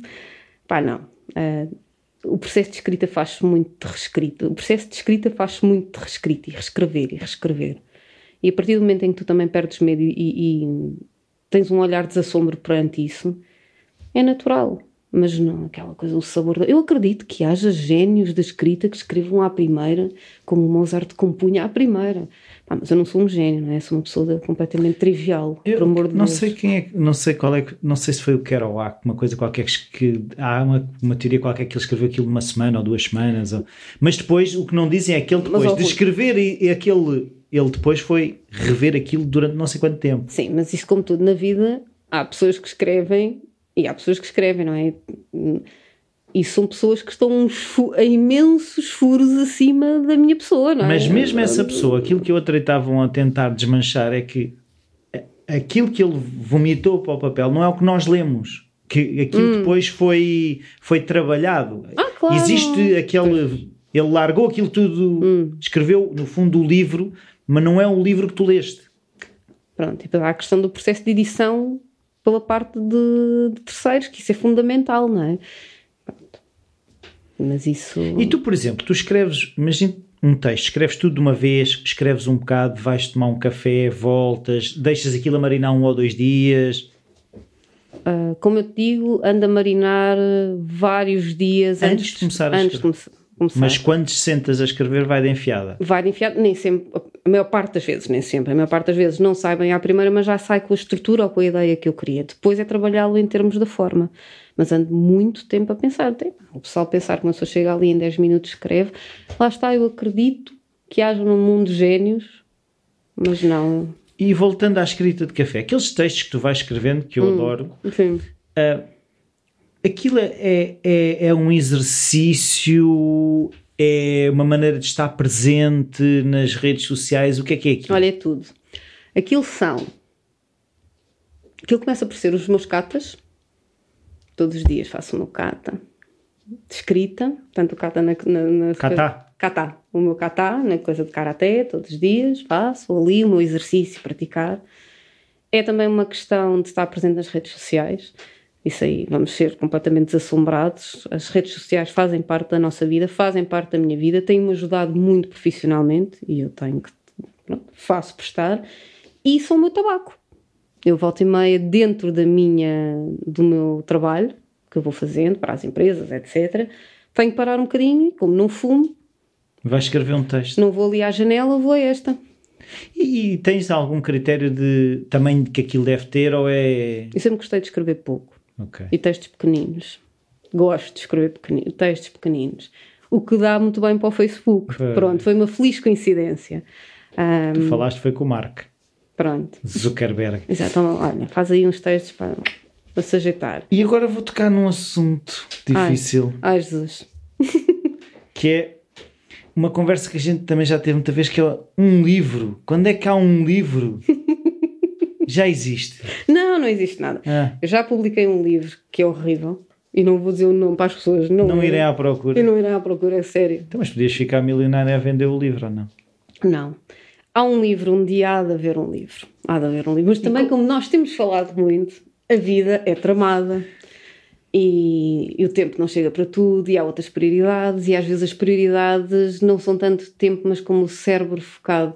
Pá, não. Uh, o processo de escrita faz-se muito de reescrita. O processo de escrita faz-se muito de reescrita e reescrever e reescrever. E a partir do momento em que tu também perdes medo e, e, tens um olhar de desassombro perante isso, é natural. Mas não aquela coisa, o sabor. Eu acredito que haja génios da escrita que escrevam à primeira, como o Mozart compunha à primeira. Pá, mas eu não sou um gênio, não é? Sou uma pessoa completamente trivial, eu, por amor de não Deus. sei quem é, não sei qual é, não sei se foi o Kerouac, uma coisa qualquer que há uma, uma teoria qualquer que ele escreveu aquilo numa semana ou duas semanas, ou, mas depois o que não dizem é que ele depois mas, de escrever e, e aquele ele depois foi rever aquilo durante não sei quanto tempo. Sim, mas isso, como tudo na vida, há pessoas que escrevem e há pessoas que escrevem, não é? E são pessoas que estão a imensos furos acima da minha pessoa, não é? Mas mesmo essa pessoa, aquilo que outros estavam a tentar desmanchar é que aquilo que ele vomitou para o papel não é o que nós lemos. Que aquilo hum. depois foi, foi trabalhado. Ah, claro. Existe aquele. Ele largou aquilo tudo, hum. escreveu no fundo o livro mas não é um livro que tu leste. Pronto, e há a questão do processo de edição pela parte de, de terceiros, que isso é fundamental, não é? Pronto. Mas isso. E tu, por exemplo, tu escreves, imagina um texto, escreves tudo de uma vez, escreves um bocado, vais tomar um café, voltas, deixas aquilo a marinar um ou dois dias. Uh, como eu te digo, anda a marinar vários dias antes, antes de começar a antes de começar. Mas quando te sentas a escrever, vai de enfiada? Vai de enfiada, nem sempre, a maior parte das vezes, nem sempre, a maior parte das vezes não sai bem à primeira, mas já sai com a estrutura ou com a ideia que eu queria. Depois é trabalhá-lo em termos da forma. Mas ando muito tempo a pensar. Tem, o pessoal pensar que uma pessoa chega ali em 10 minutos escreve. Lá está, eu acredito que haja num mundo génios, mas não. E voltando à escrita de café, aqueles textos que tu vais escrevendo, que eu hum, adoro. Sim. Uh, aquilo é, é, é um exercício, é uma maneira de estar presente nas redes sociais. O que é que é aquilo? Olha, é tudo. Aquilo são. Aquilo começa por ser os meus catas. Todos os dias faço o meu cata. De escrita. Portanto, o cata na. na, na Cata. Kata. O meu kata, na coisa de karaté, todos os dias faço ali o meu exercício, praticar. É também uma questão de estar presente nas redes sociais. Isso aí, vamos ser completamente desassombrados. As redes sociais fazem parte da nossa vida, fazem parte da minha vida, têm-me ajudado muito profissionalmente e eu tenho que, pronto, faço prestar. E são o meu tabaco. Eu volto e meia dentro da minha, do meu trabalho, que eu vou fazendo para as empresas, etc. Tenho que parar um bocadinho, como não fumo. Vais escrever um texto. Não vou ali à janela, vou a esta. E, e tens algum critério de tamanho que aquilo deve ter ou é. Eu sempre gostei de escrever pouco. Ok. E textos pequeninos. Gosto de escrever pequeninos, textos pequeninos. O que dá muito bem para o Facebook. Foi. Pronto, foi uma feliz coincidência. Ahm, Tu falaste foi com o Mark pronto. Zuckerberg. Exato. Então, olha, faz aí uns textos para, para se ajeitar. E agora vou tocar num assunto difícil, Ai, Jesus. que é uma conversa que a gente também já teve muita vez, que é um livro. Quando é que há um livro? já existe. Não, não existe nada. Ah, Eu já publiquei um livro que é horrível. E não vou dizer o nome para as pessoas. Não, não irei à procura. Eu não irei à procura, é sério. Então, mas podias ficar milionário a vender o livro ou não? Não. Há um livro, um dia há de haver um livro. Há de haver um livro. Mas também, como nós temos falado muito, a vida é tramada e, e o tempo não chega para tudo e há outras prioridades e às vezes as prioridades não são tanto tempo, mas como o cérebro focado.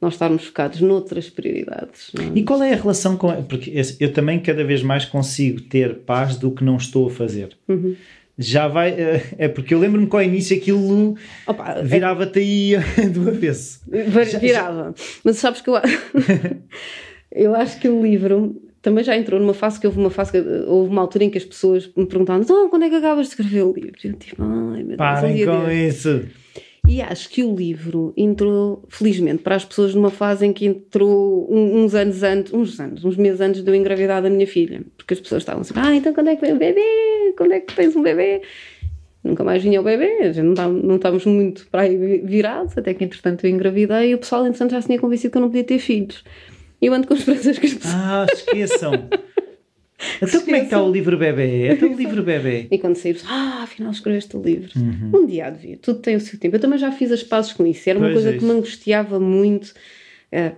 Nós estarmos focados noutras prioridades. é? E qual é a relação com. Porque eu também cada vez mais consigo ter paz do que não estou a fazer. Uhum. Já vai. eh, É porque eu lembro-me que ao início aquilo é- virava-te aí do avesso. Vir- Virava. Mas sabes que eu, eu acho que o livro também já entrou numa fase que houve uma fase que houve uma altura em que as pessoas me perguntavam então quando é que acabas de escrever o livro? Eu tipo, ai meu Deus, Parem dia com isso. E acho que o livro entrou, felizmente, para as pessoas numa fase em que entrou uns anos antes, uns anos, uns meses antes de eu engravidar da minha filha. Porque as pessoas estavam assim, ah, então quando é que vem o bebê? Quando é que tens um bebê? Nunca mais vinha o bebê, a gente não, estávamos, não estávamos muito para aí virados, até que entretanto eu engravidei e o pessoal entretanto já se tinha convencido que eu não podia ter filhos. Eu ando com as pessoas... Ah, esqueçam. então como é que está o livro bebê? Até o livro bebê. E quando saímos, ah, afinal escreveste o livro. Uhum. Um dia há de vir, tudo tem o seu tempo. Eu também já fiz as pazes com isso. Era uma Pois coisa é que me angustiava muito. Eh,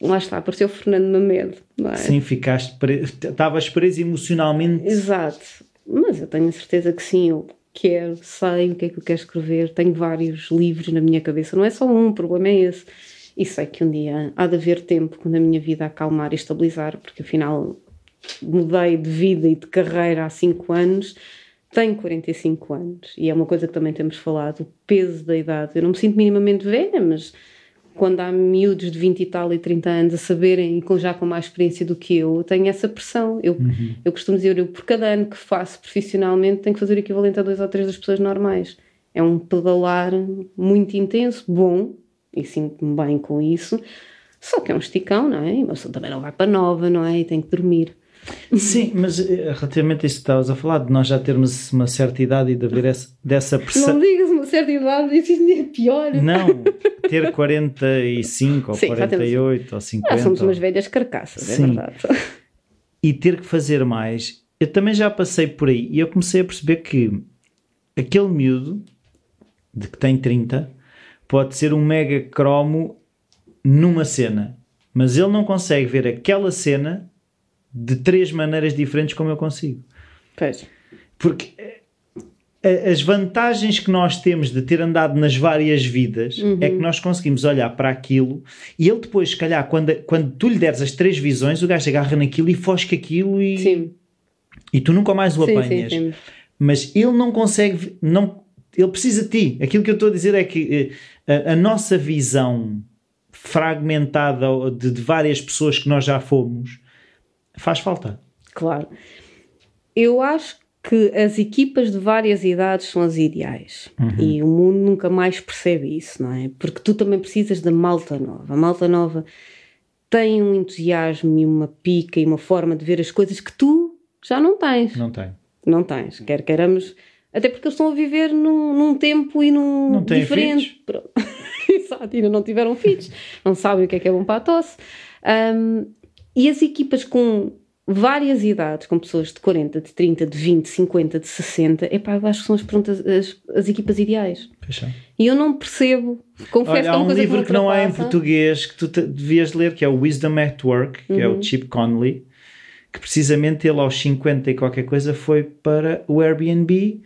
lá está, apareceu o Fernando Mamed, não é? Sim, ficaste preso. Estavas preso emocionalmente. Exato. Mas eu tenho a certeza que sim, eu quero, sei o que é que eu quero escrever. Tenho vários livros na minha cabeça. Não é só um, o problema é esse. E sei que um dia há de haver tempo quando a minha vida acalmar e estabilizar, porque afinal mudei de vida e de carreira há 5 anos, tenho 45 anos e é uma coisa que também temos falado, o peso da idade. Eu não me sinto minimamente velha, mas quando há miúdos de 20 e tal e 30 anos a saberem e com, já com mais experiência do que eu, tenho essa pressão. Eu, eu costumo dizer, eu por cada ano que faço profissionalmente tenho que fazer o equivalente a dois ou três das pessoas normais. É um pedalar muito intenso, bom, e sinto-me bem com isso, só que é um esticão, não é? E uma pessoa também não vai para nova, não é? E tem que dormir. Sim, mas eh, relativamente a isso que estavas a falar, de nós já termos uma certa idade e de haver essa, dessa pressão. Não digas uma certa idade, isso ainda é pior. Não, ter 45 ou Sim, já temos- 48 ou 50 Ah, somos ou- umas velhas carcaças, é Sim. verdade. e ter que fazer mais. Eu também já passei por aí e eu comecei a perceber que aquele miúdo de que tem 30 pode ser um mega cromo numa cena, mas ele não consegue ver aquela cena de três maneiras diferentes como eu consigo. Pois. Porque eh, as vantagens que nós temos de ter andado nas várias vidas é que nós conseguimos olhar para aquilo e ele depois, se calhar, quando, quando tu lhe deres as três visões, o gajo agarra naquilo e fosca aquilo e, Sim, e tu nunca mais o sim, sim, apanhas. sim. Mas ele não consegue, não, ele precisa de ti. Aquilo que eu estou a dizer é que eh, a, a nossa visão fragmentada de, de várias pessoas que nós já fomos faz falta. Claro. Eu acho que as equipas de várias idades são as ideais. E o mundo nunca mais percebe isso, não é? Porque tu também precisas da malta nova. A malta nova tem um entusiasmo e uma pica e uma forma de ver as coisas que tu já não tens. Não tem. Não tens. Quer queiramos. Até porque eles estão a viver num, num tempo e num Não têm diferente. Exato, ainda não tiveram filhos. Não sabem o que é que é bom para a tosse. Ahm, e as equipas com várias idades, com pessoas de 40, de 30, de 20, 50, de 60, epá, eu acho que são as, prontas, as, as equipas ideais. Fechão. E eu não percebo. Confesso Olha, que é há uma um coisa livro que, que não há em português que tu te- devias ler, que é o Wisdom at Work, que é Uhum. o Chip Conley, que precisamente ele aos 50 e qualquer coisa foi para o Airbnb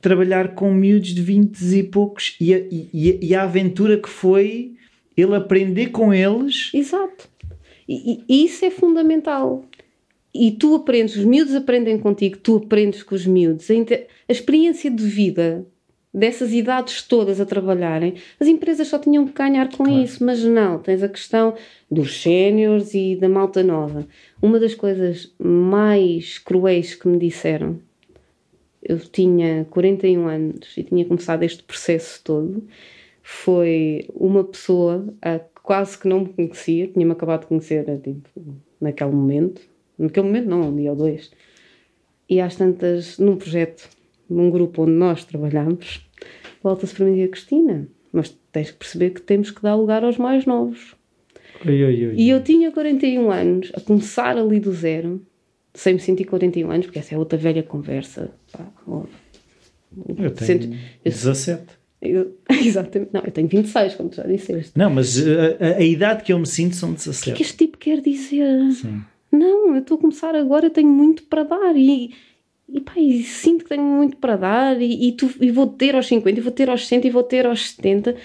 trabalhar com miúdos de 20 e poucos e a, e- e a aventura que foi ele aprender com eles. Exato. E, e isso é fundamental. E tu aprendes, os miúdos aprendem contigo, tu aprendes com os miúdos. A, a experiência de vida dessas idades todas a trabalharem, as empresas só tinham que ganhar com Claro. isso, mas não, tens a questão dos séniores e da malta nova. Uma das coisas mais cruéis que me disseram, eu tinha 41 anos e tinha começado este processo todo, foi uma pessoa a quase que não me conhecia, tinha-me acabado de conhecer tipo, naquele momento, naquele momento não, um dia ou dois, e às tantas, num projeto, num grupo onde nós trabalhamos, volta-se para mim e diz, Cristina, mas tens que perceber que temos que dar lugar aos mais novos. Oi, oi, oi. E eu tinha 41 anos, a começar ali do zero, sem me sentir 41 anos, porque essa é outra velha conversa. Pá. Eu tenho Sentes- eu- 17. eu- exatamente, não, eu tenho 26, como tu já disseste. Não, mas a, a- a idade que eu me sinto são O que é 17. que este tipo quer dizer? Sim. Não, eu estou a começar agora, tenho muito para dar e, e, pá, e sinto que tenho muito para dar e, e, tu, e vou ter aos 50, e vou ter aos 60 e vou ter aos 70.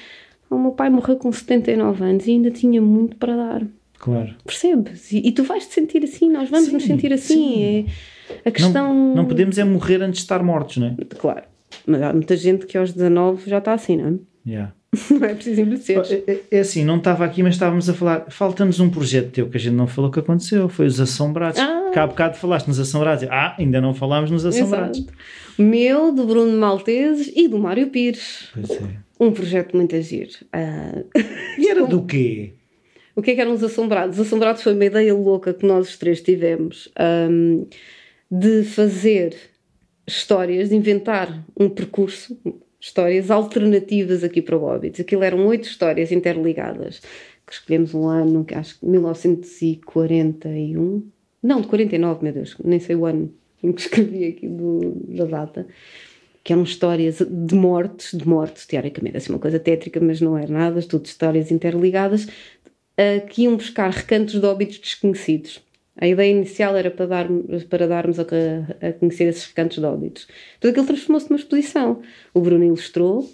O meu pai morreu com 79 anos e ainda tinha muito para dar. Claro. Percebes? E, e tu vais te sentir assim, nós vamos Sim, nos sentir assim. É, a questão. Não, não podemos é morrer antes de estar mortos, não é? Claro. Mas há muita gente que aos 19 já está assim, não é? Yeah. Não é preciso envelhecer. É, é- é assim, não estava aqui, mas estávamos a falar. Falta-nos um projeto teu que a gente não falou que aconteceu. Foi os Assombrados. Ah. Que há bocado falaste nos Assombrados. Ah, ainda não falámos nos Assombrados. Exato. Meu, do Bruno Malteses e do Mário Pires. Pois é. Um projeto muito agir. Ah, E era do quê? O que é que eram os Assombrados? Os Assombrados foi uma ideia louca que nós os três tivemos ahm, de fazer histórias, de inventar um percurso, histórias alternativas aqui para o Hobbits. Aquilo eram oito histórias interligadas, que escolhemos um ano, acho que 1941, não, de 49, meu Deus, nem sei o ano em que escrevi aqui do, da data, que eram histórias de mortes, de mortes, teoricamente, assim, uma coisa tétrica, mas não era nada, tudo histórias interligadas, eh, que iam buscar recantos de óbitos desconhecidos. A ideia inicial era para, dar, para darmos a, a conhecer esses recantos de óbitos. Tudo aquilo transformou-se numa exposição. O Bruno ilustrou,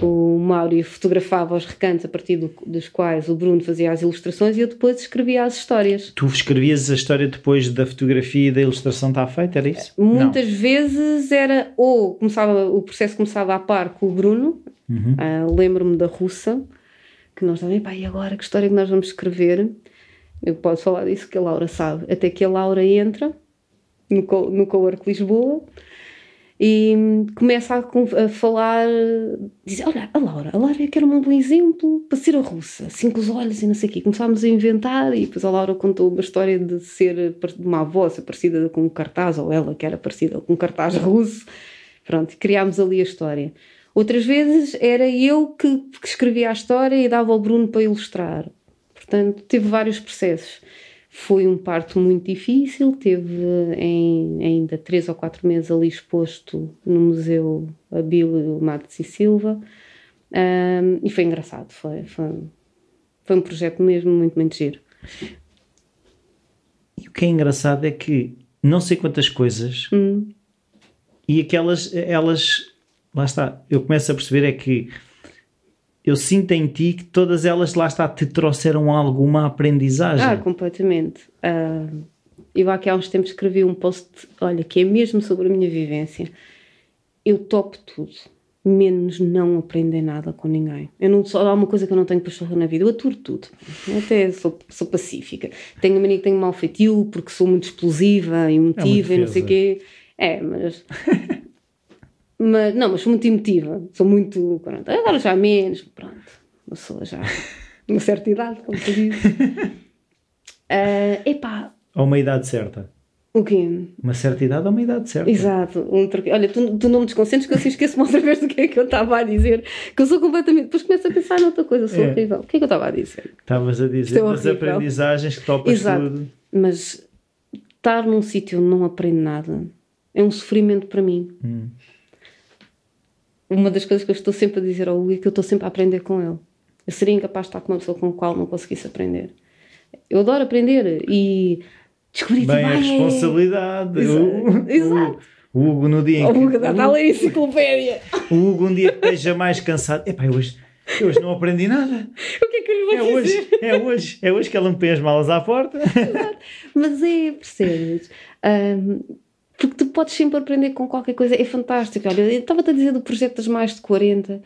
o Mauro fotografava os recantos a partir do- dos quais o Bruno fazia as ilustrações e eu depois escrevia as histórias. Tu escrevias a história depois da fotografia e da ilustração estar feita, era isso? Muitas vezes era ou começava, o processo começava a par com o Bruno, Uhum. Ah, lembro-me da russa, que nós também, pá, e agora que história que nós vamos escrever? Eu posso falar disso que a Laura sabe. Até que a Laura entra no, co no Cowork Lisboa e começa a, a falar, diz, olha, a Laura, a Laura quer um bom exemplo para ser a russa, assim com os olhos e não sei o quê. Começámos a inventar e depois a Laura contou uma história de ser de uma avó ser parecida com um cartaz, ou ela que era parecida com um cartaz russo. Pronto, criámos ali a história. Outras vezes era eu que, que escrevia a história e dava ao Bruno para ilustrar. Portanto, teve vários processos. Foi um parto muito difícil, teve em ainda três ou quatro meses ali exposto no Museu Abílio Matos e Silva. Ahm, e foi engraçado, foi, foi, foi um projeto mesmo muito, muito giro. E o que é engraçado é que não sei quantas coisas Hum. e aquelas, elas, lá está, eu começo a perceber é que eu sinto em ti que todas elas, lá está, te trouxeram alguma aprendizagem. Ah, completamente. Ah, eu aqui há uns tempos escrevi um post, olha, que é mesmo sobre a minha vivência. Eu topo tudo, menos não aprender nada com ninguém. Eu não só há uma coisa que eu não tenho pachorra na vida, eu aturo tudo. Eu até sou, sou pacífica. Tenho a mania que tenho mau feitio porque sou muito explosiva, emotiva e não sei o quê. É, mas. mas não, mas sou muito emotiva. Sou muito. Pronto, agora já menos. Pronto, uma pessoa já. Uma certa idade, como tu dizes. Ah, epá, A uma idade certa. o quê? Uma certa idade a uma idade certa. Exato. Um troque- Olha, tu, tu não me desconcentres que eu assim esqueço-me outra vez do que é que eu estava a dizer. Que eu sou completamente. Depois começo a pensar noutra coisa, sou É. horrível. O que é que eu estava a dizer? Estavas a dizer das horrível. aprendizagens que topas Exato. tudo. Mas estar num sítio onde não aprendo nada é um sofrimento para mim. Hum. Uma das coisas que eu estou sempre a dizer ao Hugo é que eu estou sempre a aprender com ele. Eu seria incapaz de estar com uma pessoa com a qual não conseguisse aprender. Eu adoro aprender e descobrir Bem, a responsabilidade. Exato. Exato. O Hugo no dia em que. O Hugo está a ler enciclopédia. O Hugo um dia que esteja mais cansado. Epá, eu hoje, eu hoje não aprendi nada. o que é que eu lhe vou é dizer? Hoje, é hoje, é hoje que ela me põe as malas à porta. Exato. Mas é, percebes? Um, porque tu podes sempre aprender com qualquer coisa. É fantástico. Olha, eu estava-te a dizer do projeto das mais de 40.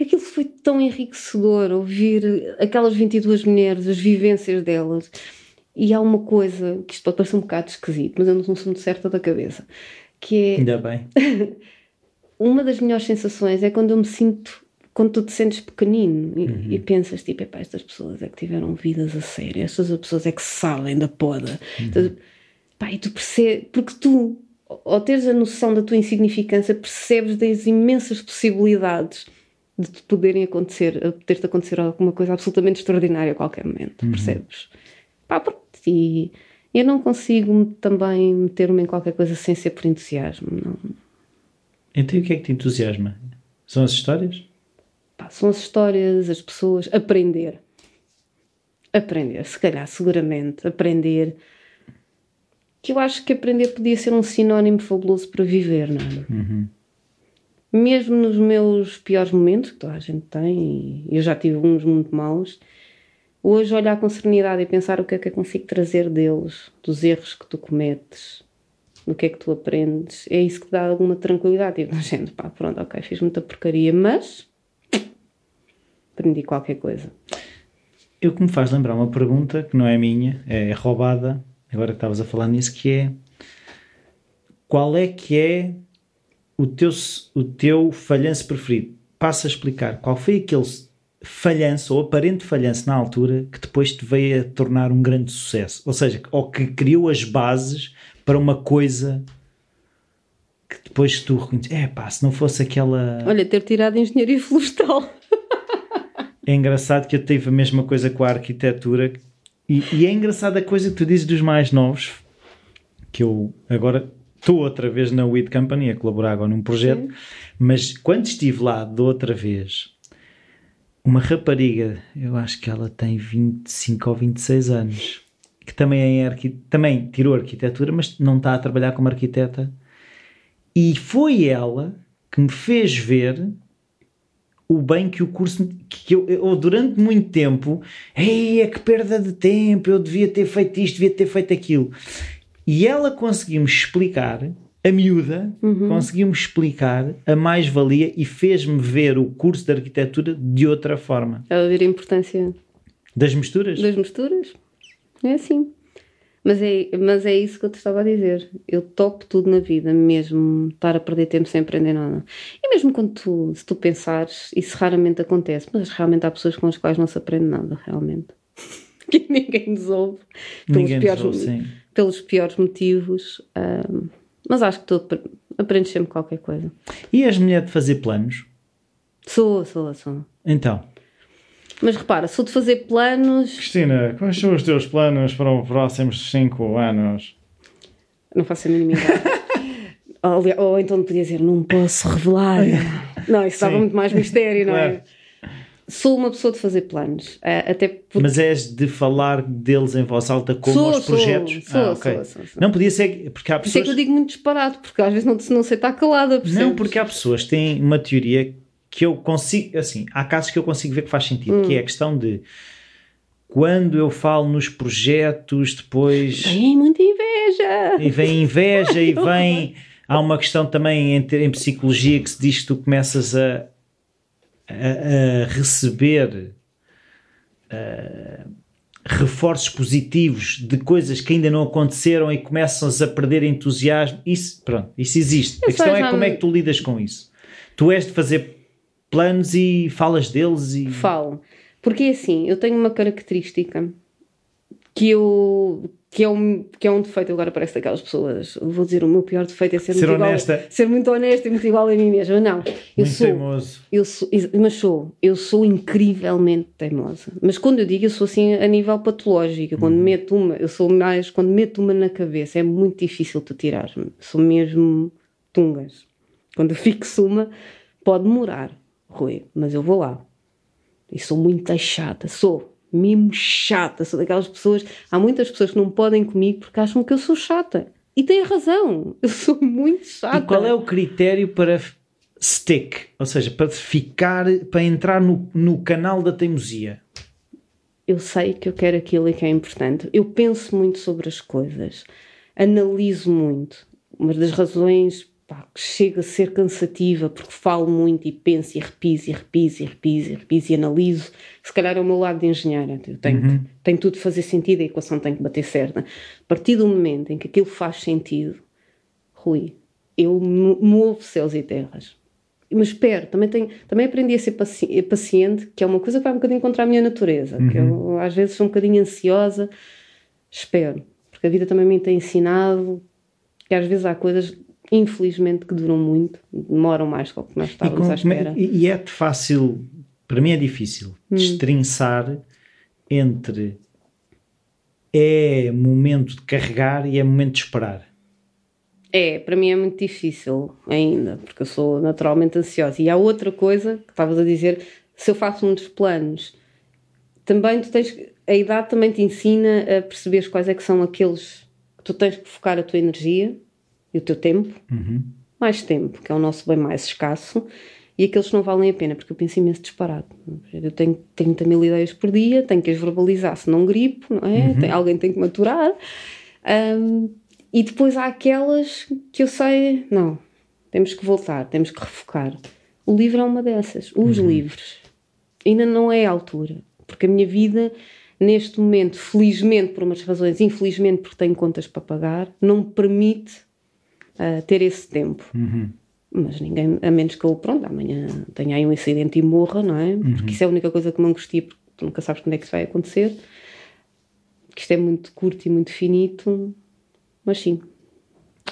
Aquilo foi tão enriquecedor ouvir aquelas 22 mulheres, as vivências delas. E há uma coisa que isto pode parecer um bocado esquisito, mas eu não sou muito certa da cabeça. Que é. Ainda bem. uma das melhores sensações é quando eu me sinto. Quando tu te sentes pequenino e, uhum. e pensas, tipo, estas pessoas é que tiveram vidas a sério, estas pessoas é que sabem da poda. Uhum. Então, pá, e tu percebes, porque tu, ao teres a noção da tua insignificância, percebes das imensas possibilidades de te poderem acontecer, poder-te acontecer alguma coisa absolutamente extraordinária a qualquer momento, uhum. percebes? Pá, pronto, e eu não consigo também meter-me em qualquer coisa sem ser por entusiasmo, não. Então o que é que te entusiasma? São as histórias? Pá, são as histórias, as pessoas, aprender. Aprender, se calhar, seguramente, aprender. Que eu acho que aprender podia ser um sinónimo fabuloso para viver, não é? Uhum mesmo nos meus piores momentos, que toda a gente tem, e eu já tive uns muito maus, hoje olhar com serenidade e pensar o que é que eu consigo trazer deles, dos erros que tu cometes, do que é que tu aprendes, é isso que dá alguma tranquilidade. E a gente, pá, pronto, ok, fiz muita porcaria, mas aprendi qualquer coisa. Eu que me faz lembrar uma pergunta que não é minha, é roubada, agora que estavas a falar nisso, que é qual é que é o teu, o teu falhanço preferido. Passa a explicar qual foi aquele falhanço ou aparente falhanço na altura que depois te veio a tornar um grande sucesso. Ou seja, ou que criou as bases para uma coisa que depois tu reconheces. É pá, se não fosse aquela. Olha, ter tirado engenharia florestal. é engraçado que eu tive a mesma coisa com a arquitetura. E, e é engraçada a coisa que tu dizes dos mais novos, que eu agora estou outra vez na Weed Company a colaborar agora num projeto, Sim. mas quando estive lá de outra vez, uma rapariga, eu acho que ela tem 25 ou 26 anos, que também, é também tirou arquitetura, mas não está a trabalhar como arquiteta, e foi ela que me fez ver o bem que o curso que eu, eu, durante muito tempo ei, é que perda de tempo eu devia ter feito isto, devia ter feito aquilo e ela conseguiu-me explicar, a miúda, uhum. conseguiu-me explicar a mais-valia e fez-me ver o curso de arquitetura de outra forma. Ela ver a importância das misturas? Das misturas. É assim. Mas é, mas é isso que eu te estava a dizer. Eu topo tudo na vida, mesmo estar a perder tempo sem aprender nada. E mesmo quando tu, se tu pensares, isso raramente acontece, mas realmente há pessoas com as quais não se aprende nada, realmente. que ninguém nos ouve. Ninguém nos ouve, sim pelos piores motivos, um, mas acho que tu aprendes sempre qualquer coisa. E és mulher de fazer planos? Sou, sou, sou. Então. Mas repara, sou de fazer planos. Cristina, quais são os teus planos para os próximos 5 anos? Não faço a mínima ideia. ou, ou, então podia dizer, não posso revelar. não, isso dava muito mais mistério, não é? claro. é? sou uma pessoa de fazer planos. Uh, até porque... Mas és de falar deles em voz alta como sou, aos projetos? Sou, ah, okay. sou, sou, sou, Não podia ser. Porque há pessoas. Por isso é que eu digo muito disparado, porque às vezes não, não sei estar calada. Percebes? Não, porque há pessoas que têm uma teoria que eu consigo. Assim, há casos que eu consigo ver que faz sentido, hum. que é a questão de. Quando eu falo nos projetos, depois. Vem muita inveja! E vem inveja e vem. Há uma questão também em, em psicologia que se diz que tu começas a, a, a receber uh, reforços positivos de coisas que ainda não aconteceram e começam-se a perder entusiasmo, isso, pronto, isso existe. Eu a questão é como é que tu lidas com isso. Tu és de fazer planos e falas deles e... Falo. Porque é assim, eu tenho uma característica que eu que é, um, que é um defeito, agora parece daquelas pessoas, vou dizer, o meu pior defeito é ser, ser muito honesta. Igual, ser muito honesta e muito igual a mim mesma. Não, eu muito sou, teimoso. Eu sou, mas sou, eu sou incrivelmente teimosa. Mas quando eu digo, eu sou assim a nível patológico. Quando uhum. meto uma, eu sou mais, quando meto uma na cabeça, é muito difícil tu tirar-me. Sou mesmo tungas. Quando eu fixo uma, pode demorar, Rui, mas eu vou lá. E sou muito chata, sou mesmo chata. Sou daquelas pessoas. Há muitas pessoas que não podem comigo porque acham que eu sou chata. E têm razão. Eu sou muito chata. E qual é o critério para stick? Ou seja, para ficar, para entrar no, no canal da teimosia? Eu sei que eu quero aquilo e que é importante. Eu penso muito sobre as coisas. Analiso muito. Uma das razões pá, que chega a ser cansativa porque falo muito e penso e repiso e repiso e repiso e repiso e analiso. Se calhar é o meu lado de engenheira. Eu tenho, uhum. tenho tudo de fazer sentido, a equação tem que bater certa. A partir do momento em que aquilo faz sentido, Rui, eu movo céus e terras. Mas espero, também, tenho, também aprendi a ser paci paciente, que é uma coisa que vai um bocadinho contra a minha natureza, uhum. que eu às vezes sou um bocadinho ansiosa. Espero, porque a vida também me tem ensinado que às vezes há coisas infelizmente que duram muito, demoram mais do que nós estávamos à espera. E, é fácil, para mim é difícil, hum. destrinçar entre é momento de carregar e é momento de esperar. É, para mim é muito difícil ainda, porque eu sou naturalmente ansiosa. E há outra coisa que estavas a dizer, se eu faço muitos planos, também tu tens, a idade também te ensina a perceber quais é que são aqueles que tu tens que focar a tua energia e o teu tempo, uhum. mais tempo, que é o nosso bem mais escasso, e aqueles que não valem a pena, porque eu penso imenso disparado. Eu tenho 30 mil ideias por dia, tenho que as verbalizar, se não gripo, não é? Uhum. Tem, alguém tem que maturar. Um, e depois há aquelas que eu sei, não, temos que voltar, temos que refocar. O livro é uma dessas, os uhum. livros. Ainda não é a altura, porque a minha vida neste momento, felizmente por umas razões, infelizmente porque tenho contas para pagar, não me permite uh, ter esse tempo. Uhum. Mas ninguém, a menos que eu, pronto, amanhã tenha aí um incidente e morra, não é? Porque uhum. isso é a única coisa que me angustia, porque tu nunca sabes quando é que isso vai acontecer. Que isto é muito curto e muito finito, mas sim.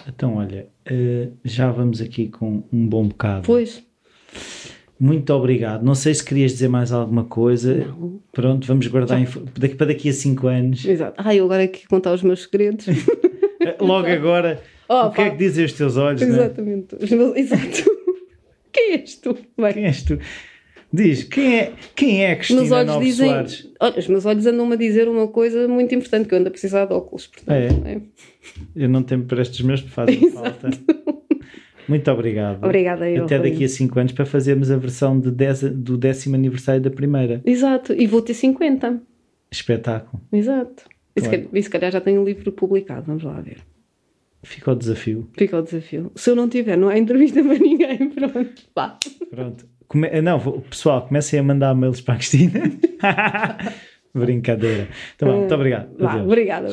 Então, olha, uh, já vamos aqui com um bom bocado. Pois. Muito obrigado. Não sei se querias dizer mais alguma coisa. Não. Pronto, vamos guardar daqui, para daqui a 5 anos. Exato. Ah, eu agora aqui contar os meus segredos. Logo agora. Oh, o que é que dizem os teus olhos? Exatamente. Né? Exato. quem és tu? Bem. Quem és tu? Diz, quem é, quem é Cristina meus olhos dizem, Soares? Olha, os meus olhos andam-me a dizer uma coisa muito importante, que eu ando a precisar de óculos. Portanto, é. é. Eu não tenho para estes meus, fazem falta. Muito obrigado. Obrigada eu. Até daqui a 5 anos para fazermos a versão de dez, do décimo aniversário da primeira. Exato, e vou ter 50. Espetáculo. Exato. Claro. E se calhar já tenho um livro publicado, vamos lá ver. Fica o desafio. Fica o desafio. Se eu não tiver, não há entrevista para ninguém. Pronto. Pá. Pronto. Come... Não, pessoal, comecem a mandar mails para a Cristina. Brincadeira. Então, uh, muito obrigado. obrigada.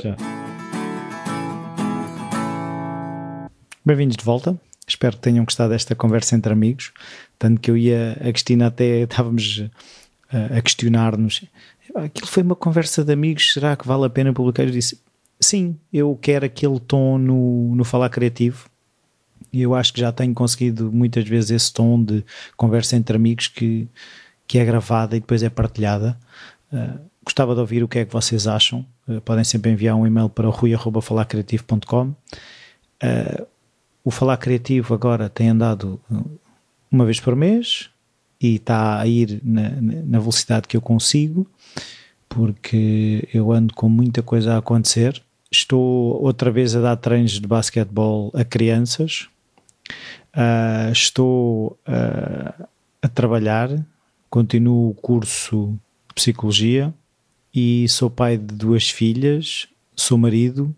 Bem-vindos de volta. Espero que tenham gostado desta conversa entre amigos. Tanto que eu e a Cristina até estávamos a questionar-nos. Aquilo foi uma conversa de amigos, será que vale a pena publicar? Eu disse, sim, eu quero aquele tom no, no falar criativo. E eu acho que já tenho conseguido muitas vezes esse tom de conversa entre amigos que, que é gravada e depois é partilhada. Uh, gostava de ouvir o que é que vocês acham. Uh, podem sempre enviar um e-mail para rui.falarcreativo.com. Uh, o Falar Criativo agora tem andado uma vez por mês e está a ir na, na velocidade que eu consigo, porque eu ando com muita coisa a acontecer estou outra vez a dar treinos de basquetebol a crianças, uh, estou uh, a trabalhar, continuo o curso de psicologia e sou pai de duas filhas, sou marido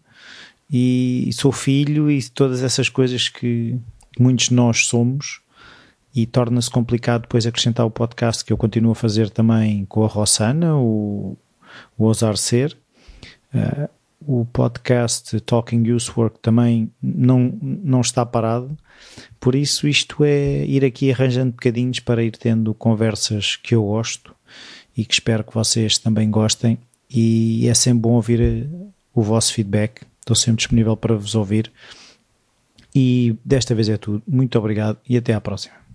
e sou filho e todas essas coisas que muitos de nós somos. E torna-se complicado depois acrescentar o podcast que eu continuo a fazer também com a Rossana, o, o Ousar Ser. Uh, o podcast Talking Work também não, não está parado, por isso isto é ir aqui arranjando bocadinhos para ir tendo conversas que eu gosto e que espero que vocês também gostem e é sempre bom ouvir eh, o vosso feedback. Estou sempre disponível para vos ouvir. E desta vez é tudo. Muito obrigado e até à próxima.